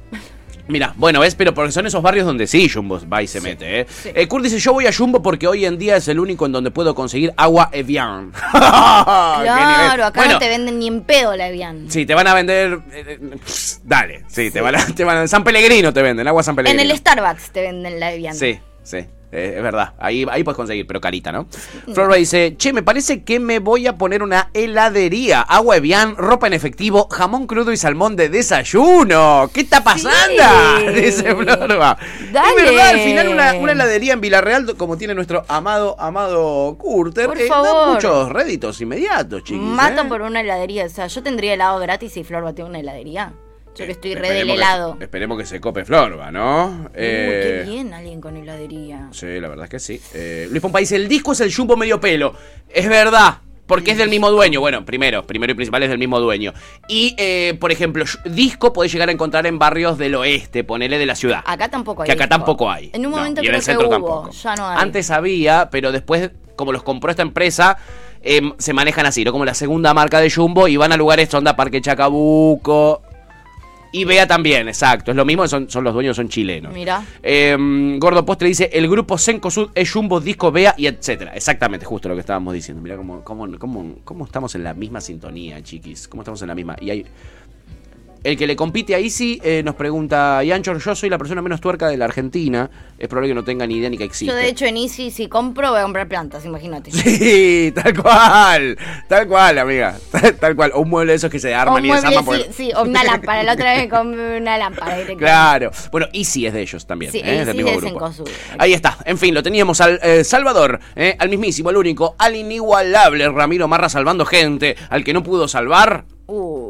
Mira, bueno, ves, pero porque son esos barrios donde sí Jumbo va y se mete, ¿eh? Eh, Kurt dice, yo voy a Jumbo porque hoy en día es el único en donde puedo conseguir agua Evian. <laughs> Claro, acá Bueno, no te venden ni en pedo la Evian. Sí, te van a vender... eh, eh, pss, dale, sí, Te, van a, te van a... San Pellegrino te venden, agua San En Pellegrino. el Starbucks te venden la Evian. Sí, sí. Eh, es verdad, ahí, ahí puedes conseguir, pero carita, ¿no? Florba dice, che, me parece que me voy a poner una heladería, agua Evian, ropa en efectivo, jamón crudo y salmón de desayuno. ¿Qué está pasando? <laughs> Dice Florba. Dale. Es verdad, al final una, una heladería en Villarreal, como tiene nuestro amado, amado Curter, Por eh, da muchos réditos inmediatos, chiquis. Mato ¿eh? por una heladería. O sea, yo tendría helado gratis si Flor tiene una heladería. Yo que estoy re del que- helado. esperemos que se cope Florba, ¿no? Uy, Eh, qué bien alguien con heladería. Sí, la verdad es que sí. Eh, Luis Pompa dice, el disco es el jumbo medio pelo. Es verdad. Porque es del mismo dueño. Bueno, primero, primero y principal es del mismo dueño. Y, eh, por ejemplo, disco podés llegar a encontrar en barrios del oeste, ponele de la ciudad. Acá tampoco hay. que acá disco. tampoco hay. En un No, momento en creo el centro que hubo, tampoco. ya no hay. Antes había, pero después, como los compró esta empresa, em, se manejan así, ¿no? Como la segunda marca de Jumbo y van a lugares onda Parque Chacabuco. Y Bea también, exacto. Es lo mismo, son, son los dueños, son chilenos. Mira. Eh, Gordo Postre dice, el grupo Senco Sud es Jumbo, Disco, Bea y etcétera. Exactamente, justo lo que estábamos diciendo. Mira cómo, cómo, cómo, cómo estamos en la misma sintonía, chiquis. Cómo estamos en la misma. Y hay... El que le compite a Easy eh, nos pregunta, Yanchor, yo soy la persona menos tuerca de la Argentina. Es probable que no tenga ni idea ni que existe. Yo de hecho en Easy si compro voy a comprar plantas, imagínate. <laughs> Sí, tal cual. Tal cual, amiga. Tal, <laughs> tal cual. O un mueble de esos que se arman y desarman. sí, por- sí, o una lámpara. La otra vez compré una lámpara. Claro. Bueno, Easy es de ellos también. Sí, ¿eh? es del mismo grupo. Ahí está. En fin, lo teníamos al eh, Salvador, ¿eh? al mismísimo, al único, al inigualable Ramiro Marra salvando gente, al que no pudo salvar Uh,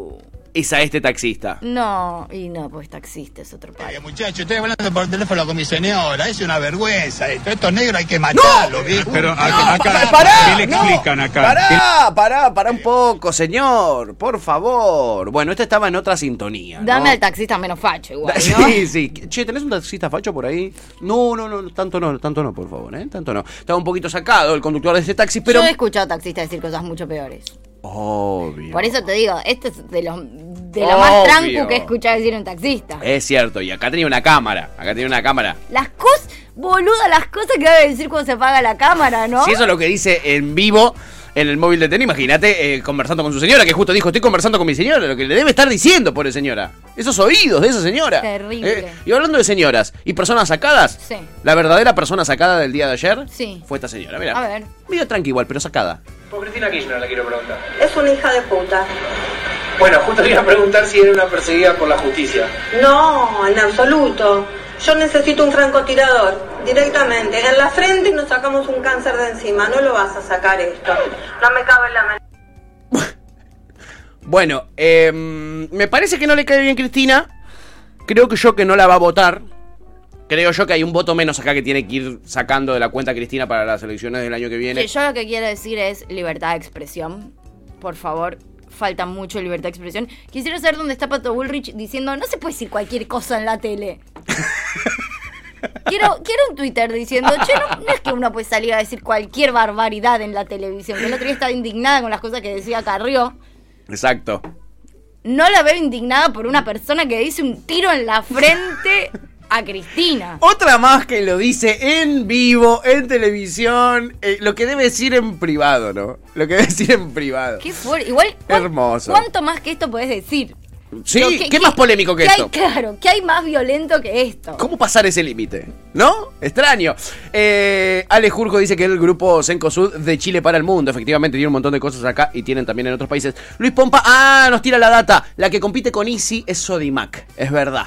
es a este taxista. no, y no, pues taxista es otro país. Muchacho, estoy hablando por teléfono con mi señora. Es una vergüenza esto. Estos negros hay que matarlos, ¿viste? Pero acá, No, acá- pará, ¿qué le no, explican acá? Pará, pará, pará un poco, señor. Por favor. Bueno, este estaba en otra sintonía. ¿no? Dame al taxista menos facho igual, <laughs> ¿no? Sí, sí. Che, ¿tenés un taxista facho por ahí? No, no, no, tanto no, tanto no, por favor, ¿eh? Tanto no. Estaba un poquito sacado el conductor de este taxi, pero... Yo he escuchado taxistas decir cosas mucho peores. Obvio. Por eso te digo, esto es de los de lo más tranco que he escuchado decir un taxista. Es cierto, y acá tenía una cámara, acá tenía una cámara. Las cosas, boluda, las cosas que debe decir cuando se apaga la cámara, ¿no? Si eso es lo que dice en vivo en el móvil de Ten, imagínate eh, conversando con su señora, que justo dijo, estoy conversando con mi señora, lo que le debe estar diciendo, pobre señora. Esos oídos de esa señora. Terrible. Eh, y hablando de señoras y personas sacadas, Sí. la verdadera persona sacada del día de ayer Sí. fue esta señora, mira. A ver. Medio tranqui igual, pero sacada. Por Cristina Kirchner le quiero preguntar. Es una hija de puta. Bueno, justo quería preguntar si era una perseguida por la justicia. No, en absoluto. Yo necesito un francotirador, directamente. En la frente y nos sacamos un cáncer de encima. No lo vas a sacar esto. No me cabe en la mente. <laughs> Bueno, eh, me parece que no le cae bien Cristina. Creo que yo que no la va a votar. Creo yo que hay un voto menos acá que tiene que ir sacando de la cuenta Cristina para las elecciones del año que viene. Que yo lo que quiero decir es libertad de expresión. Por favor, falta mucho libertad de expresión. Quisiera saber dónde está Pato Bullrich diciendo, no se puede decir cualquier cosa en la tele. <laughs> quiero, quiero un Twitter diciendo, che, no, no es que uno puede salir a decir cualquier barbaridad en la televisión. Que el otro día estaba indignada con las cosas que decía Carrió. Exacto. No la veo indignada por una persona que dice un tiro en la frente a Cristina. Otra más que lo dice en vivo, en televisión, eh, lo que debe decir en privado, ¿no? Lo que debe decir en privado. Qué fuerte. Igual, ¿cuán- Hermoso. ¿cuánto más que esto podés decir? Sí, ¿qué, más polémico que esto? Hay, claro, ¿qué hay más violento que esto? ¿Cómo pasar ese límite? ¿No? Extraño. Eh, Ale Jurjo dice que es el grupo Sencosud de Chile para el mundo. Efectivamente, tiene un montón de cosas acá y tienen también en otros países. Luis Pompa, ah, nos tira la data. La que compite con Easy es Sodimac. Es verdad.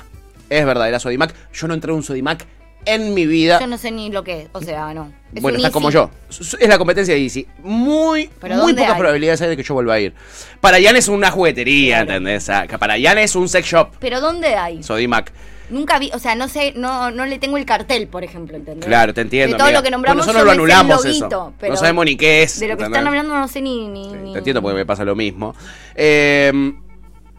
Es verdad, era Sodimac. Yo no entré a un Sodimac en mi vida. Yo no sé ni lo que es. O sea, no. Es bueno, está easy. como yo. Es la competencia de Easy. Muy, ¿Pero muy pocas hay? probabilidades hay de que yo vuelva a ir. Para Jan es una juguetería, ¿entendés? Ah, que Para Jan es un sex shop. Pero ¿dónde hay? Sodimac. Nunca vi, o sea, no sé, no, no le tengo el cartel, por ejemplo, ¿entendés? Claro, te entiendo. De todo amiga. lo que nombramos Bueno, nosotros lo anulamos loguito, eso. pero no sabemos ni qué es. De lo que ¿entendés? están hablando no sé ni... ni, ni- Te entiendo porque me pasa lo mismo. Eh,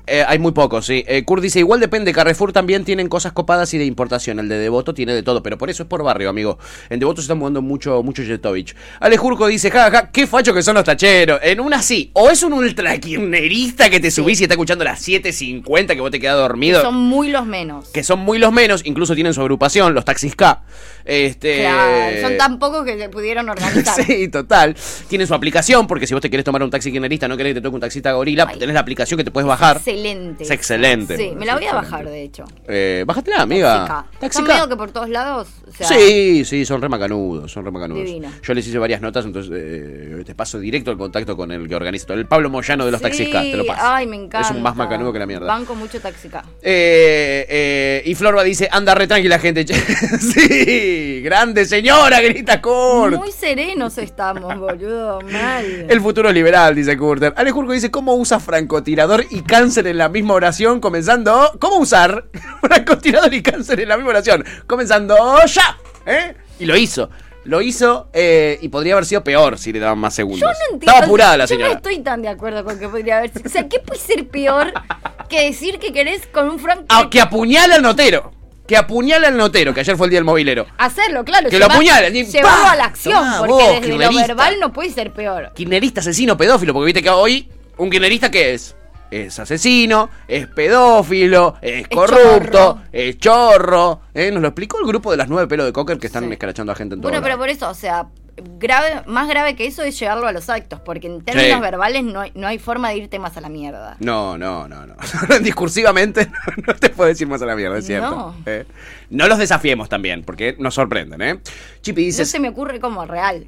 eh, hay muy pocos, sí. Eh, Kurt dice, igual depende, Carrefour también tienen cosas copadas y de importación. El de Devoto tiene de todo, pero por eso es por barrio, amigo. En Devoto se están mudando mucho, mucho Jetovich. Ale Jurco dice, jaja, ja, qué facho que son los tacheros. En una sí, o es un ultra que te subís y está escuchando las 7.50 que vos te quedás dormido. Son muy los menos. Que son muy los menos, incluso tienen su agrupación, los taxis K. Este, Claro, son tan pocos que se pudieron organizar. <laughs> Sí, total. Tienen su aplicación, porque si vos te querés tomar un taxi kirchnerista, no querés que te toque un taxista gorila, tenés la aplicación que te puedes bajar. Sí, excelente. Es excelente. Sí, me la voy a bajar, de hecho. Eh, bájatela, amiga. Medio que por todos lados. O sea, sí, sí, son re macanudos, son re macanudos. Divino. Yo les hice varias notas, entonces eh, te paso directo el contacto con el que organiza todo. El Pablo Moyano de los sí, taxistas, te lo paso. Ay, me encanta. Es un más macanudo que la mierda. Banco mucho taxica. Eh, eh, y Florba dice, anda re tranquila gente. <laughs> sí, grande señora, grita Kurt. Muy serenos estamos, boludo. Mal. El futuro es liberal, dice Kurter. Ale Jurgo dice, ¿cómo usa francotirador y cáncer en la misma oración? Comenzando, ¿cómo usar <laughs> francotirador y cáncer en la misma oración? Comenzando ya, ¿eh? Y lo hizo. Lo hizo eh, y podría haber sido peor si le daban más segundos. Yo no entiendo. Estaba apurada la Yo señora. no estoy tan de acuerdo con que podría haber. O sea, ¿qué puede ser peor que decir que querés con un franco. Ah, que apuñala al notero. Que apuñala al notero, que ayer fue el día del movilero. Hacerlo, claro. Que lo apuñalen y Llevarlo ¡pah! a la acción, Tomá, porque vos, desde lo verbal no puede ser peor. kirchnerista asesino pedófilo, porque viste que hoy un kirchnerista ¿qué es? Es asesino, es pedófilo, es corrupto, es chorro. ¿eh? Nos lo explicó el grupo de las nueve pelos de cocker que están escarachando a gente en todo Bueno, pero lado. por eso, o sea, grave, más grave que eso es llevarlo a los actos, porque en términos Sí. verbales no hay, no hay forma de irte más a la mierda. No, no, no, no. <laughs> Discursivamente <laughs> no te puedo decir más a la mierda, es cierto. No. ¿eh? No los desafiemos también, porque nos sorprenden, ¿eh? Chipi dice, No se me ocurre como real.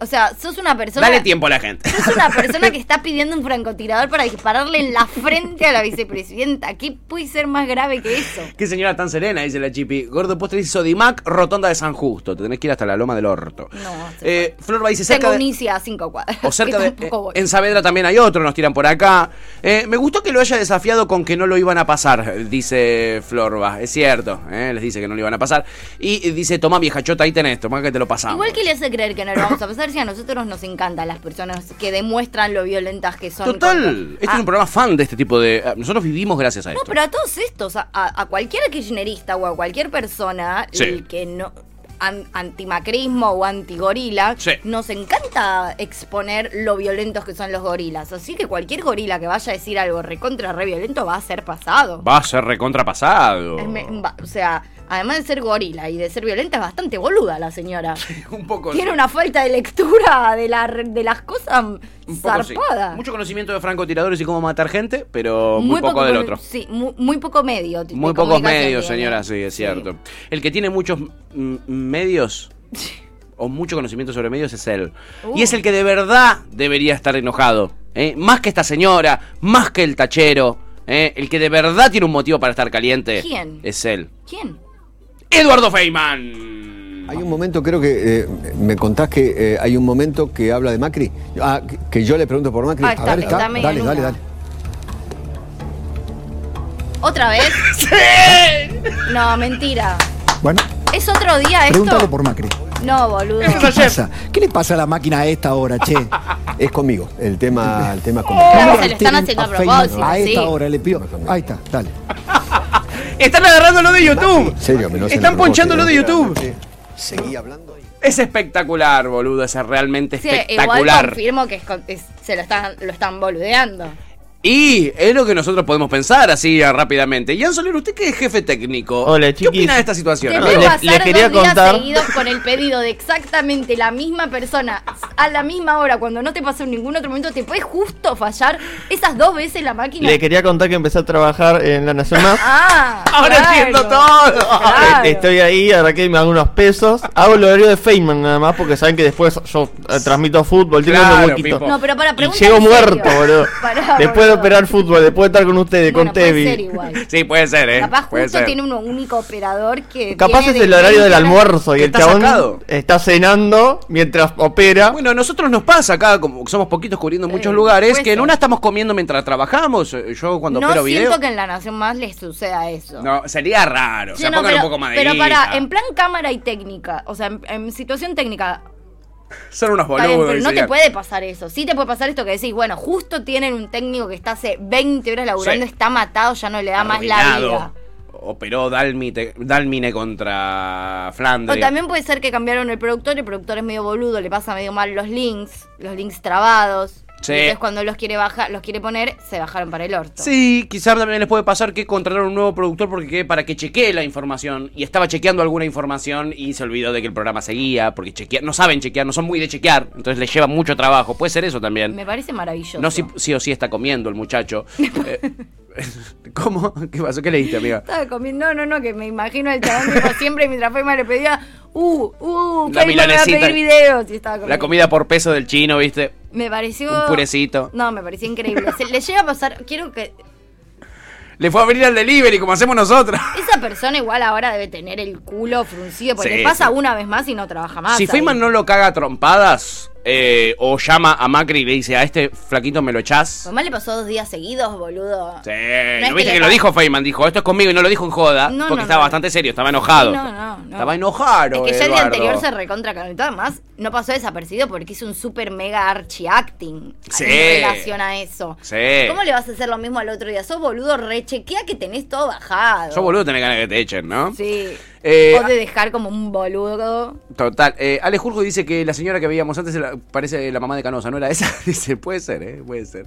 O sea, sos una persona. dale tiempo a la gente. Sos una <laughs> persona que está pidiendo un francotirador para dispararle en la frente a la vicepresidenta. ¿Qué puede ser más grave que eso? Qué señora tan serena, dice la Chipi. Gordo Postre dice Sodimac, Rotonda de San Justo. Te tenés que ir hasta la loma del orto. No, Eh, Florba dice cerca Tengo de... A cinco cuadras. O cerca <laughs> de. voy. En Saavedra también hay otro, nos tiran por acá. Eh, me gustó que lo haya desafiado con que no lo iban a pasar, dice Florba. Es cierto, eh, les dice que no lo iban a pasar. Y eh, dice: Toma, vieja chota, ahí tenés, toma que te lo pasamos. Igual que le hace creer que no lo vamos a pasar a nosotros nos encantan las personas que demuestran lo violentas que son. Total, con- este Ah, es un programa fan de este tipo de. ah, Nosotros vivimos gracias a No, esto. pero a todos estos, a, a- a cualquier kirchnerista o a cualquier persona Sí. el que no an- antimacrismo o antigorila, Sí. nos encanta exponer lo violentos que son los gorilas. Así que cualquier gorila que vaya a decir algo recontra re violento va a ser pasado. Va a ser me- va- o sea, además de ser gorila y de ser violenta, es bastante boluda la señora. <laughs> un poco. Tiene una falta de lectura de, la, de las cosas Un poco sí. zarpada. Mucho conocimiento de francotiradores y cómo matar gente, pero muy, poco, del otro. Sí, muy, muy poco medio. Muy pocos medios, señora, sí, es cierto. El que tiene muchos medios o mucho conocimiento sobre medios es él. Uh. Y es el que de verdad debería estar enojado. ¿eh? Más que esta señora, más que el tachero. ¿eh? El que de verdad tiene un motivo para estar caliente ¿Quién? es él. ¿Quién? Eduardo Feynman. Hay un momento, creo que eh, me contás que eh, hay un momento que habla de Macri. Ah, que- yo le pregunto por Macri. Ah, está- A ver, está dale, dale, dale. ¿Otra vez? <laughs> No, mentira. Bueno, ¿Es otro día esto? pregúntale por Macri. No, boludo. ¿Qué ayer. pasa? ¿Qué le pasa a la máquina a esta hora, che? <laughs> Es conmigo, el tema, el tema es conmigo. Claro, se lo están haciendo a propósito, A esta sí. hora le pido. Ahí está, dale. <laughs> Están agarrando lo de YouTube. En serio, me lo hacen Están ponchando lo de. YouTube. Seguí hablando. Es espectacular, boludo. Es realmente Sí, igual espectacular. confirmo que es con- es- se lo están, lo están boludeando. Y es lo que nosotros podemos pensar así rápidamente. Ian Soler, usted que es jefe técnico. Hola, ¿Qué opina de esta situación? Les quería dos días contar- seguidos con el pedido de exactamente la misma persona a la misma hora, cuando no te pasó en ningún otro momento, te puede justo fallar esas dos veces la máquina. Le quería contar que empecé a trabajar en La Nación Más. <laughs> Ah, Ahora claro, entiendo todo. claro. Estoy ahí, ahora que me hago unos pesos. Hago el horario de Feynman nada más, porque saben que después yo eh, transmito fútbol, tengo Claro, un huequito. Pipo. No, pero para Y preguntar. llego muerto, boludo. <laughs> Pará, Después de operar fútbol, después de estar con ustedes, Bueno, con puede Tevi. ser igual. <laughs> Sí, puede ser, ¿eh? Capaz puede justo ser. tiene un único operador que. Capaz es el horario del 20 horas- almuerzo y el está chabón sacado. está cenando mientras opera. Bueno, a nosotros nos pasa acá, como somos poquitos cubriendo muchos Eh, lugares, que en una estamos comiendo mientras trabajamos. eh, Yo cuando No opero siento video. que en la Nación Más les suceda eso. No, sería raro. O sea, no, pongan pero, un poco más de pero para, en plan cámara y técnica, o sea, en, en situación técnica, Son unos bien, boludos. pero no te puede pasar eso. Sí te puede pasar esto que decís, bueno, justo tienen un técnico que está hace 20 horas laburando, Sí. está matado, ya no le da más la vida. Operó Dalmite- Dalmine contra Flandria. O también puede ser que cambiaron el productor, el productor es medio boludo, le pasa medio mal los links, los links trabados. Sí. Entonces cuando los quiere bajar, los quiere poner, se bajaron para el orto. Sí, quizás también les puede pasar que contrataron un nuevo productor porque que- para que chequee la información y estaba chequeando alguna información y se olvidó de que el programa seguía porque chequear, no saben chequear, no son muy de chequear, entonces les lleva mucho trabajo. Puede ser eso también. Me parece maravilloso. No si, sí o sí está comiendo el muchacho. <laughs> Eh, <laughs> ¿Cómo? ¿Qué pasó? ¿Qué leíste, amiga? Estaba comiendo, no, no, no, que me imagino el chabón tipo, siempre mientras Feynman le pedía, uh, uh, La Feynman me va a pedir videos y estaba comiendo. La comida por peso del chino, ¿viste? Me pareció... Un purecito. No, me pareció increíble. Se, le llega a pasar, quiero que Le fue a abrir al delivery como hacemos nosotros. esa persona igual ahora debe tener el culo fruncido, porque Sí, le pasa sí. una vez más y no trabaja más. Si ahí. Feynman no lo caga a trompadas eh, o llama a Macri y le dice a este flaquito me lo echás. Además le pasó dos días seguidos, boludo. Sí, ¿no que viste que lo dijo Feynman? Dijo, esto es conmigo y no lo dijo en joda. No, porque no, estaba no. bastante serio, estaba enojado. Sí, no, no, no. Estaba enojado. Es que ya el día anterior se recontra calentó. Además, no pasó desapercibido porque hizo un super mega archi acting Sí. en relación a eso. Sí. ¿Cómo le vas a hacer lo mismo al otro día? Sos boludo rechequea que tenés todo bajado. Sos boludo, tenés ganas de que te echen, ¿no? Sí. Eh, o de dejar como un boludo. Total. Eh, Ale Jurjo dice que la señora que veíamos antes era- parece la mamá de Canosa, ¿no era esa? <laughs> Dice, puede ser, ¿eh? Puede ser.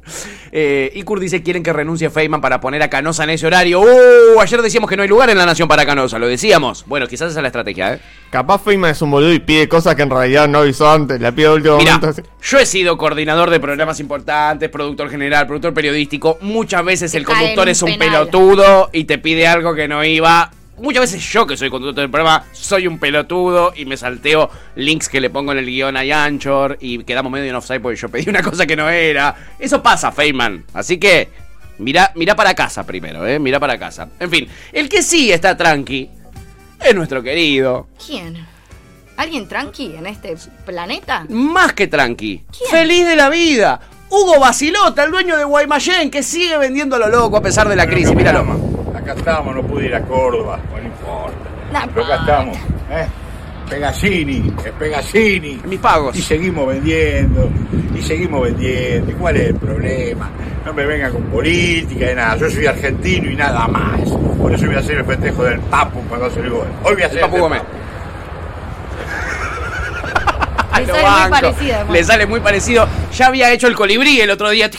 Eh, Ikur dice quieren que renuncie Feynman para poner a Canosa en ese horario. ¡Uh! Ayer decíamos que no hay lugar en la nación para Canosa, lo decíamos. Bueno, quizás esa es la estrategia, ¿eh? Capaz Feynman es un boludo y pide cosas que en realidad no avisó antes. La pide a último Mira, momento. yo he sido coordinador de programas importantes, productor general, productor periodístico. Muchas veces el conductor es un penal. pelotudo y te pide algo que no iba. Muchas veces yo, que soy conductor del programa, soy un pelotudo y me salteo links que le pongo en el guion a Anchor y quedamos medio en offside porque yo pedí una cosa que no era. Eso pasa, Feynman. Así que, mira, mira para casa primero, ¿eh? Mira para casa. En fin, el que sí está tranqui es nuestro querido, ¿Quién? ¿Alguien tranqui en este planeta? más que tranqui. Feliz de la vida. Hugo Basilota, el dueño de Guaymallén, que sigue vendiendo a lo loco a pesar de la crisis. Míralo. Acá estamos, no pude ir a Córdoba, no importa. Pero acá estamos, ¿eh? Pegasini, es Pegasini. Mis pagos. Y seguimos vendiendo, y seguimos vendiendo. ¿Y cuál es el problema? No me vengan con política y nada. Yo soy argentino y nada más. Por eso voy a hacer el festejo del Papu cuando hace el gol. Hoy voy a hacer Papu del Gómez. <laughs> Le sale muy parecido. Le sale muy parecido. Ya había hecho el colibrí el otro día.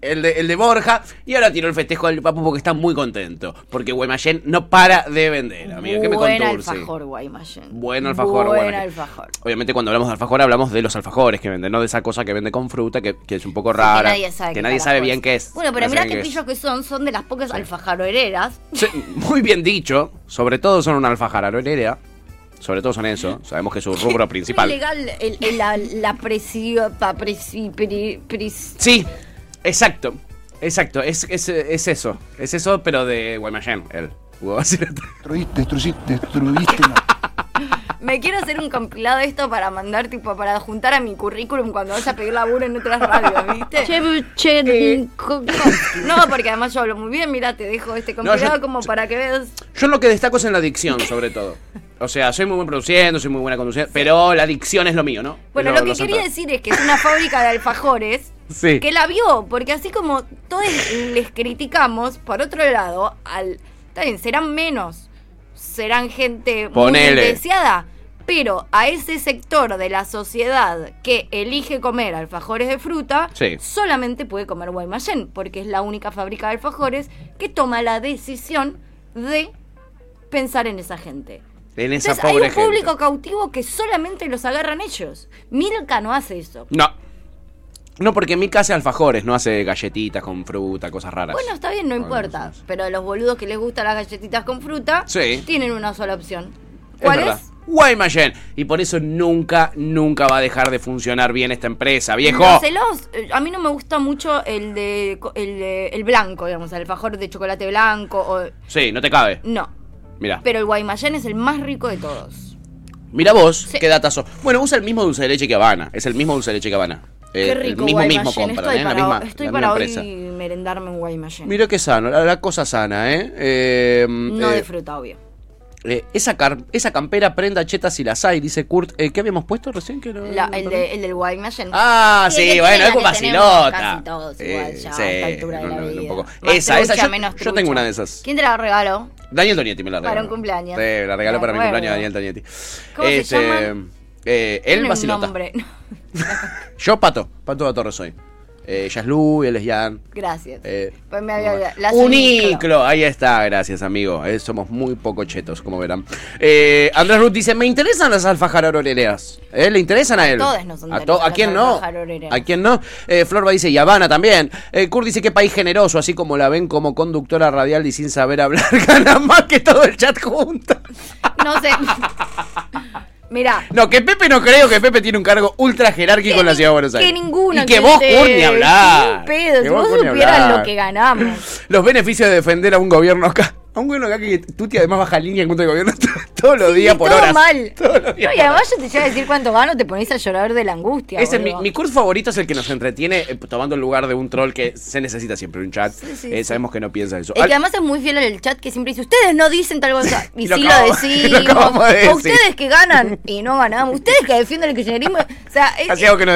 El de, el de Borja. Y ahora tiró el festejo del Papu porque está muy contento. Porque Guaymallén no para de vender, amigo. ¿Qué me Buen contó alfajor, Guaymallén. Buen alfajor, Buen bueno, alfajor. Obviamente cuando hablamos de alfajor hablamos de los alfajores que venden, no de esa cosa que vende con fruta que, que es un poco rara. que nadie sabe que nadie sabe es. bien qué es. Bueno, pero No mirá qué es. pillos que son, son de las pocas alfajaroreras. Sí, muy bien dicho. Sobre todo son una alfajarolera. Sobre todo son eso. Sabemos que es su rubro Es principal. ilegal el, el- la, la pa- presi- Sí, exacto. Exacto. Es, es, es eso. Es eso, pero de Guaymallén. Basilota. <laughs> Destruiste, destruiste, destruiste. <laughs> Me quiero hacer un compilado de esto para mandar, tipo, para juntar a mi currículum cuando vaya a pedir laburo en otras radios, ¿viste? Che, che, Eh, no, porque además yo hablo muy bien, mira, te dejo este compilado yo- como para que veas. Yo lo que destaco es en la dicción, sobre todo. O sea, soy muy buen produciendo, soy muy buena conduciendo, pero la dicción es lo mío, ¿no? Bueno, lo que quería decir es que es una fábrica de alfajores Sí. que la vio, porque así como todos les criticamos, por otro lado, al. Está bien, serán menos, serán gente Ponele. muy deseada, pero a ese sector de la sociedad que elige comer alfajores de fruta, Sí. solamente puede comer Guaymallén, porque es la única fábrica de alfajores que toma la decisión de pensar en esa gente. En esa Entonces, hay un gente. público cautivo que solamente los agarran ellos. Milka no hace eso. No. No, porque Mika hace alfajores, no hace galletitas con fruta, cosas raras. Bueno, está bien, no importa. Pero los boludos que les gustan las galletitas con fruta Sí. tienen una sola opción. ¿Cuál es? Guaymallén. Y por eso nunca, nunca va a dejar de funcionar bien esta empresa, viejo. Los helados, eh, a mí no me gusta mucho el de, el de- el blanco, digamos, el alfajor de chocolate blanco o Sí, no te cabe. no. Mira. Pero el Guaymallén es el más rico de todos. Mira vos, qué datazo. Bueno, usa el mismo dulce de leche que Habana. Es el mismo dulce de leche que Habana. Eh, Qué rico el mismo mismo Guaymallén. compran, Estoy ¿eh? La para, misma, estoy la para hoy empresa. merendarme un Guaymallén. Mira qué sano, la, la cosa sana, ¿eh? Eh, No eh, de fruta, obvio. Eh, esa, car- esa campera prenda chetas si las hay, dice Kurt. Eh, ¿Qué habíamos puesto recién? Que no- La- el, de- el del Guaymallén. Ah, sí, que bueno, es Basilota. Casi todos igual Eh, ya sí, a esta altura de la un vida. poco. Esa, esa, yo, menos yo trucha. tengo una de esas. ¿Quién te la regaló? Daniel Tonietti me la regaló. Para un cumpleaños. Sí, la regaló para mi cumpleaños Daniel Tonietti. ¿Cómo se Este, llama? Eh, un Basilota. nombre. <laughs> <laughs> Yo, Pato. Pato de Torres soy. Eh, y él es Jan. Gracias. Eh, Pues me había las Uniclo, ahí está, gracias amigo. Eh, somos muy poco chetos, como verán. Eh, Andrés Ruth dice, me interesan las alfajarorereas. ¿Eh? ¿Le interesan a él? todas nos a, to- ¿A quién no? ¿A quién no? Florba dice, y Habana también. Kurt dice, qué país generoso, así como la ven como conductora radial y sin saber hablar, <laughs> gana más que todo el chat junto. No sé. <laughs> Mira. No, que Pepe no creo que Pepe tiene un cargo ultra jerárquico en la ciudad de Buenos Aires. Que ninguno. Y que vos, te- Kurt, ni hablar. Ni un pedo. Que Si vos, vos supieras lo que ganamos. Los beneficios de defender a un gobierno acá. A un gobierno acá que Tuti además baja línea en contra del gobierno <laughs> todos los días por todo horas. mal. <laughs> Todos los días No, y además yo te llego a decir cuánto gano, te pones a llorar de la angustia. Ese es mi, mi curso favorito es el que nos entretiene eh, tomando el lugar de un troll que se necesita siempre un chat. sí, Eh, sí. Sabemos que no piensa eso. El Al- que además es muy fiel al chat que siempre dice, ustedes no dicen tal cosa. <laughs> Y Lo sí acabo- lo lo decimos. de O decir. ustedes que ganan y no ganamos. Ustedes que defienden el kirchnerismo. O sea, es, Así que es el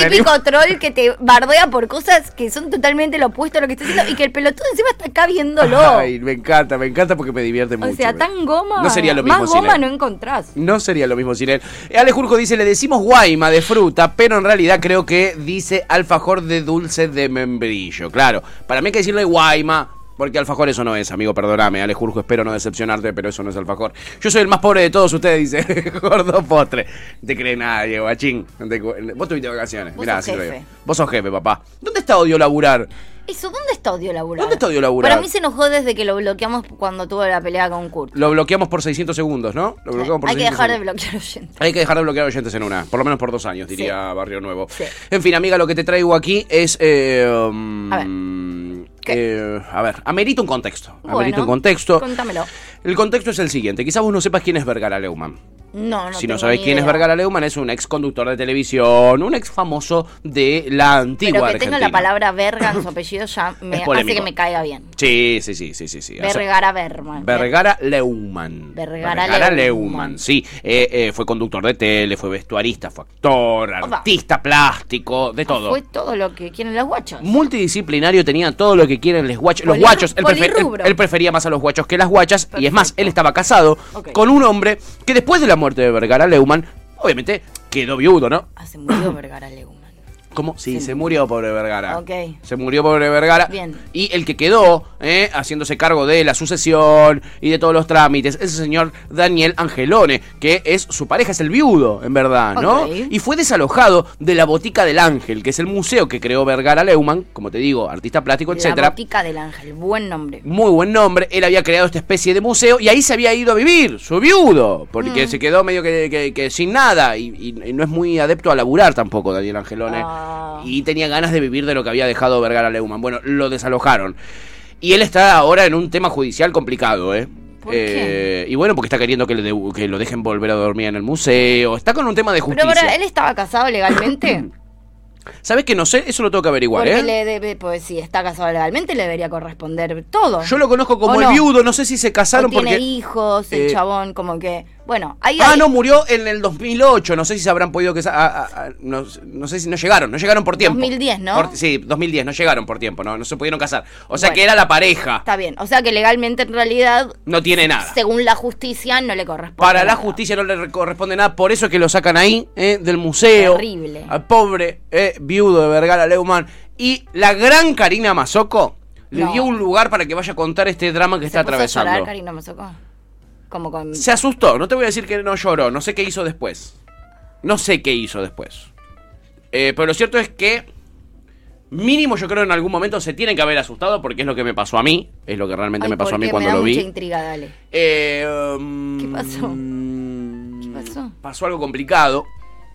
el típico troll que te bardea por cosas que son totalmente lo opuesto a lo que está haciendo y que el pelotudo encima está acá viéndolo. Ay, me encanta, me encanta porque me divierte mucho. o sea, tan goma. No sería lo mismo Más sin goma él. no encontrás. No sería lo mismo sin él. Ale Jurjo dice, le decimos guaima de fruta, pero en realidad creo que dice alfajor de dulce de membrillo. Claro, para mí hay que decirle guaima, porque alfajor eso no es, amigo, perdóname. Ale Jurjo, espero no decepcionarte, pero eso no es alfajor. Yo soy el más pobre de todos ustedes, <laughs> dice Gordo Postre. No te cree nadie, guachín. No te cu- Vos tuviste vacaciones. Vos Mirá, sos así lo jefe. digo. Vos sos jefe, papá. ¿Dónde está odio laburar? Eso, ¿dónde está odio laburar? ¿Dónde está odio laburar? Para mí se enojó desde que lo bloqueamos cuando tuvo la pelea con Kurt. Lo bloqueamos por 600 segundos, ¿no? Lo bloqueamos por Hay que 600 dejar de bloquear oyentes. Hay que dejar de bloquear oyentes en una, por lo menos por dos años, diría Barrio Nuevo. En fin, amiga, lo que te traigo aquí es. eh, um, A ver. Eh, a ver, amerita un contexto. Amerita Bueno, un contexto. Contámelo. El contexto es el siguiente. Quizás vos no sepas quién es Vergara Leumann. No, no si no ni quién es. Vergara Leumann, es un ex conductor de televisión, un ex famoso de la antigua Pero que Argentina. tenga la palabra verga en su <coughs> apellido ya me hace que me caiga bien. Sí, sí, sí, sí, sí. sí. Vergara Berman. Vergara Leumann. Vergara Vergara Leumann. Leumann, sí. Eh, eh, fue conductor de tele, fue vestuarista, fue actor, Opa. artista plástico, de todo. Fue todo lo que quieren los guachos. Multidisciplinario tenía todo lo que quieren los guachos. Los guachos, él, prefer- él- prefería más a los guachos que las guachas. Y es más, él estaba casado con un hombre que después de la muerte de Vergara Leumann, obviamente quedó viudo, ¿no? Ah, se murió Vergara Leumann. ¿Cómo? Sí, se murió pobre Vergara. Ok. Se murió pobre Vergara. Bien. Y el que quedó eh, haciéndose cargo de la sucesión y de todos los trámites es el señor Daniel Angelone, que es su pareja, es el viudo, en verdad, ¿no? Ok. Y fue desalojado de la Botica del Ángel, que es el museo que creó Vergara Leumann, como te digo, artista plástico, La etcétera. botica del ángel. Buen nombre. Muy buen nombre, él había creado esta especie de museo y ahí se había ido a vivir, su viudo, porque Mm. se quedó medio que, que- que sin nada y, y- y no es muy adepto a laburar tampoco Daniel Angelone. Ah. Y tenía ganas de vivir de lo que había dejado Vergara Leumann. Bueno, lo desalojaron. Y él está ahora en un tema judicial complicado, ¿eh? ¿Por qué? Eh, y bueno, porque está queriendo que, le que lo dejen volver a dormir en el museo. Está con un tema de Pero justicia. ahora, ¿él estaba casado legalmente? <coughs> ¿Sabes que no sé? Eso lo tengo que averiguar, Porque ¿eh? le debe, pues si está casado legalmente le debería corresponder todo. Yo lo conozco como ¿O el no? viudo, no sé si se O casaron tiene porque... hijos, el eh, chabón, como que. Bueno, ahí Ah, hay- no, murió en el 2008. No sé si se habrán podido que. ah, ah, ah, no, no sé si no llegaron. No llegaron por tiempo. 2010, ¿no? Por- sí, 2010. No llegaron por tiempo. No, no se pudieron casar. O sea Bueno. que era la pareja. Está bien. O sea que legalmente en realidad, No tiene nada. según la justicia, no le corresponde. Para la justicia no le corresponde nada. Por eso es que lo sacan ahí, eh, del museo. Terrible. Al pobre eh, viudo de Vergara Leumann. Y la gran Karina Mazoco le No. dio un lugar para que vaya a contar este drama que está ¿Se puso a llorar, atravesando. Karina Mazoco? Como con... Se asustó, no te voy a decir que no lloró, no sé qué hizo después. No sé qué hizo después. Eh, pero lo cierto es que mínimo yo creo en algún momento se tiene que haber asustado porque es lo que me pasó a mí, es lo que realmente Ay, me pasó a mí porque cuando me da lo mucha vi. intriga, dale. Eh, um, ¿Qué pasó? ¿Qué pasó? pasó algo complicado.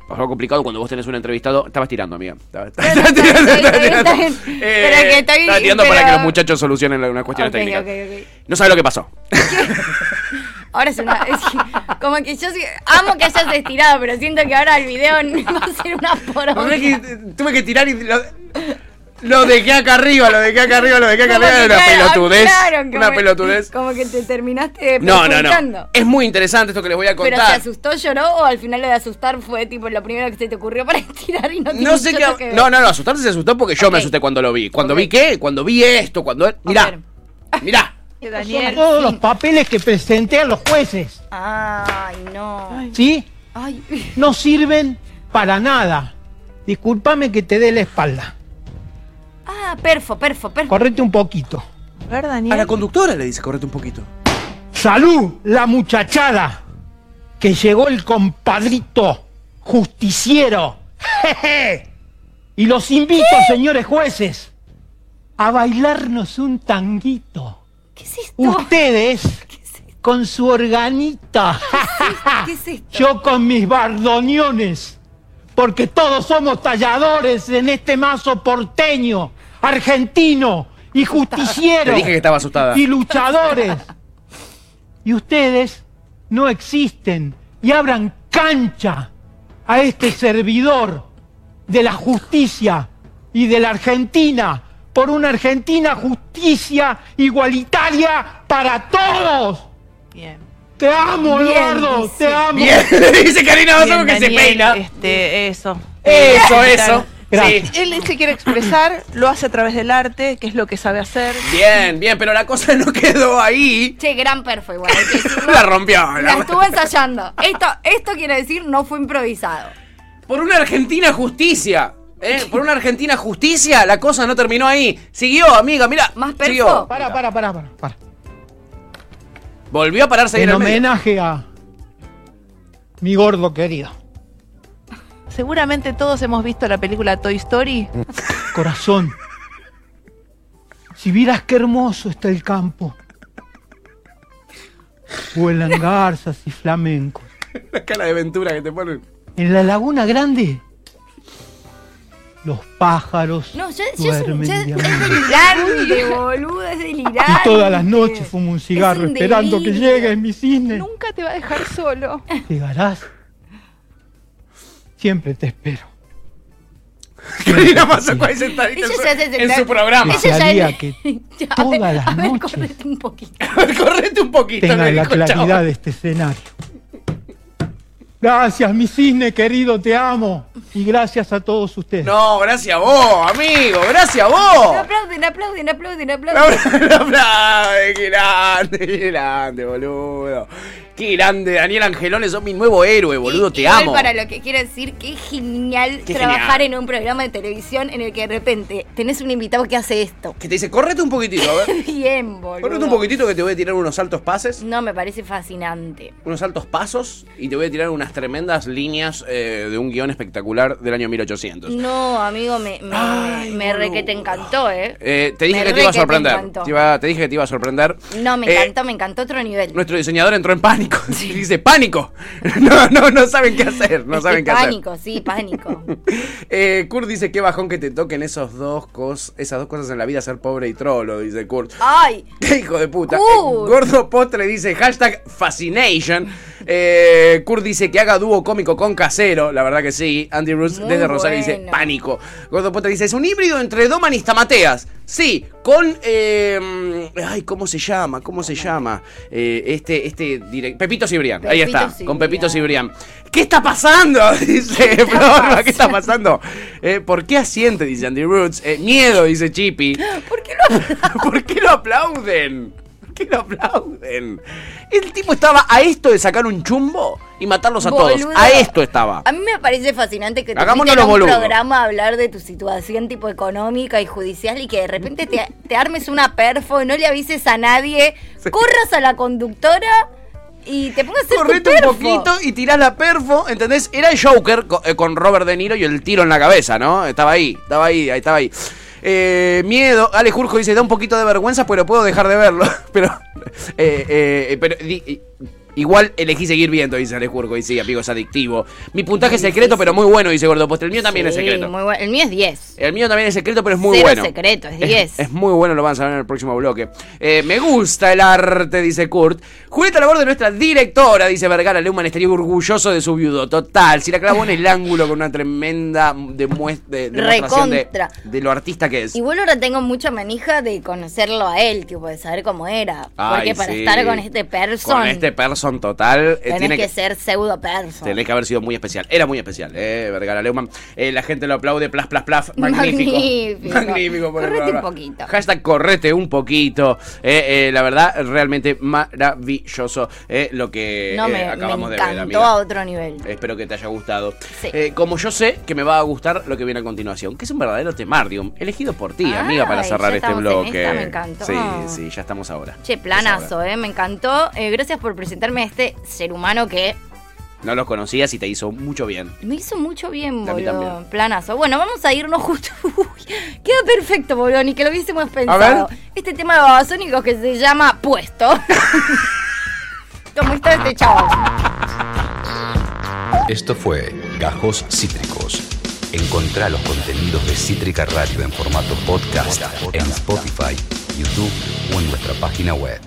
Pasó algo complicado cuando vos tenés un entrevistado. Estabas tirando, amiga. Estaba- Está bien, está bien, está bien. Eh, Pero que estoy- estaba tirando para que los muchachos solucionen una cuestión Ok, técnica. ok, ok. No sabes lo que pasó. <laughs> Ahora es una. <laughs> es como que yo amo que hayas estirado, pero siento que ahora el video <laughs> va a ser una poronga. que, eh, tuve que tirar y lo, lo dejé acá arriba, lo dejé acá arriba, lo dejé acá Como arriba. que Una claro, pelotudez. claro, como una pelotudez. Como que te terminaste No, no, no. Es muy interesante esto que les voy a Pero se contar. asustó, lloró o al final lo de asustar fue tipo lo primero que se te ocurrió para <laughs> estirar y no tiene No sé qué. que. No, no, no, asustarse se asustó porque yo me asusté cuando lo vi. Cuando vi qué? Cuando vi esto, cuando. Mirá. Mirá. Daniel. Todos los papeles que presenté a los jueces, Ay, no. ¿sí? Ay. No sirven para nada. Discúlpame que te dé la espalda. Más perfo, perfo, perfo. Correte un poquito. A ver, A Daniel. la conductora le dice, correte un poquito. Salud, la muchachada. Que llegó el compadrito justiciero. Jeje. Y los invito, señores jueces, a bailarnos un tanguito. ¿Qué es esto? Ustedes <laughs> con su organita. ¿Qué es esto? Yo con mis bardoniones. Porque todos somos talladores en este mazo porteño, argentino y justiciero. Te dije que estaba asustada. Y luchadores. Y ustedes no existen y abran cancha a este servidor de la justicia y de la Argentina por una Argentina justicia igualitaria para todos. Bien. Te amo, Bien, Eduardo, dice. te amo. Bien, <laughs> dice Karina Basso Bien, que se Daniel, peina. Este, eso. Eso, eso. Sí. Él se quiere expresar, lo hace a través del arte, que es lo que sabe hacer. Bien, bien, pero la cosa no quedó ahí. Che, gran perfo igual. hay que decirlo. La rompió. La la- estuvo ensayando. Esto, esto quiere decir no fue improvisado. Por una Argentina justicia. ¿Eh? Por una Argentina justicia, la cosa no terminó ahí. Siguió, amiga, mira. ¿Más perfo? Para, para, para, para. para. Volvió a pararse en En homenaje a mi gordo querido. Seguramente todos hemos visto la película Toy Story. <laughs> Corazón. Si vieras qué hermoso está el campo. Vuelan garzas y flamencos. <laughs> La cara de Ventura que te ponen. En la laguna grande, los pájaros No, ya, ya es, un- duermen es delirante, boludo, es delirante. Y todas las noches fumo un cigarro un esperando que llegue mi cisne. Nunca te va a dejar solo. Llegarás. Siempre te espero. Karina Basso ahí sentadita en se en senta- su programa. Ya que <laughs> Ya, a todas ver, las a ver, noches correte un poquito. <laughs> Correte un poquito. tenga la claridad de este escenario. Gracias, mi cisne querido, te amo. Y gracias a todos ustedes. No, gracias a vos, amigo, gracias a vos. Aplauden, aplauden, <laughs> aplauden, aplauden. Aplaude, qué grande, qué grande, boludo. Qué grande, Daniel Angelone, sos mi nuevo héroe, boludo, te amo. para lo que quiero decir es genial Qué trabajar genial. en un programa de televisión en el que de repente tenés un invitado que hace esto. Que te dice, correte un poquitito, a ver. <laughs> Bien, boludo. Correte un poquitito que te voy a tirar unos altos pases, No, me parece fascinante. unos altos pasos y te voy a tirar unas tremendas líneas eh, de un guion espectacular del año 1800. No, amigo, me, me, me re que te encantó, ¿eh? Eh, te dije Me que te iba a te sorprender. encantó. Te, iba- te dije que te iba a sorprender. No, me Eh, encantó, me encantó otro nivel. Nuestro diseñador entró en pánico. <laughs> Dice, pánico. <laughs> No, no, no saben qué hacer. No Es saben qué hacer. pánico, sí, pánico. <laughs> Eh, Kurt dice qué bajón que te toquen esos dos cos, esas dos cosas en la vida, ser pobre y trolo, dice Kurt. Ay, ¡Qué hijo de puta! Kurt. Gordo Postre dice hashtag fascination. Eh, Kurt dice que haga dúo cómico con casero. La verdad que sí. Andy Roots Muy desde Rosario dice pánico. Gordo Postre dice es un híbrido entre Doman y Stamateas. Sí, con. eh, ay, ¿cómo se llama? ¿Cómo se llama? Eh, este, este direct- Pepito Cibrián. Ahí está, Cibrián. con Pepito Cibrián. ¿Qué está pasando? <laughs> Dice Florba, ¿qué está <laughs> pasando? Eh, ¿Por qué asiente? Dice Andy Roots. Eh, miedo, dice Chippy. <gasps> ¿por qué lo <laughs> ¿Por qué lo aplauden? ¿Por qué lo aplauden? El tipo estaba a esto de sacar un chumbo y matarlos a todos. Boludo. A esto estaba. A mí me parece fascinante que te los un boludos. programa a hablar de tu situación tipo económica y judicial y que de repente te, te armes una perfo y no le avises a nadie, corras a la conductora y te pongas a Correte un poquito y tirás la perfo, ¿entendés? Era el Joker eh, con Robert De Niro y el tiro en la cabeza, ¿no? Estaba ahí, estaba ahí, ahí estaba ahí. Eh, miedo, Ale Jurjo dice, da un poquito de vergüenza, pero puedo dejar de verlo. <laughs> pero, eh, eh, pero di- i- igual elegí seguir viendo, dice Ale Jurjo. Y sí, amigo, es adictivo. Mi puntaje es secreto, pero muy bueno, dice Gordo Postre. El mío también es secreto. muy bueno. El mío es 10. El mío también es secreto, pero es muy Cero bueno. secreto, es 10. Es, <laughs> es muy bueno, lo van a saber en el próximo bloque. Eh, me gusta el arte, dice Kurt. Julieta Laborde, nuestra directora, dice Vergara Leumann, estaría orgulloso de su viudo. Total, si la clavó en el <laughs> ángulo con una tremenda de- demostración de, de lo artista que es. Igual ahora tengo mucha manija de conocerlo a él, tipo, de saber cómo era. Ay, Porque para sí. estar con este person. Con este person person total. eh, Tenés tiene que, que, ser pseudo person. tenés que haber sido muy especial. Era muy especial, eh, Vergara Leumann. Eh, la gente lo aplaude, plas, plas, plas. <laughs> Magnífico. Magnífico. Magnífico. por Correte un poquito. Hashtag correte un poquito. Eh, la verdad, realmente maravilloso lo que No, me, me acabamos de ver, amiga. a otro nivel. Espero que te haya gustado. Sí. Como yo sé que me va a gustar lo que viene a continuación, que es un verdadero temardium, elegido por ti, amiga, para cerrar este estamos en bloque. esta, me encantó. Sí, sí, ya estamos ahora. Che, planazo, eh, me encantó. Gracias por presentarme a este ser humano que No los conocías y te hizo mucho bien. me hizo mucho bien, boludo. Planazo. Bueno, vamos a irnos justo. <laughs> Uy, queda perfecto, boludo, ni que lo hubiésemos pensado. Este tema de babasónicos que se llama Puesto. <laughs> Como está este chaval. Esto fue Gajos Cítricos. Encontrá los contenidos de Cítrica Radio en formato podcast en Spotify, YouTube o en nuestra página web.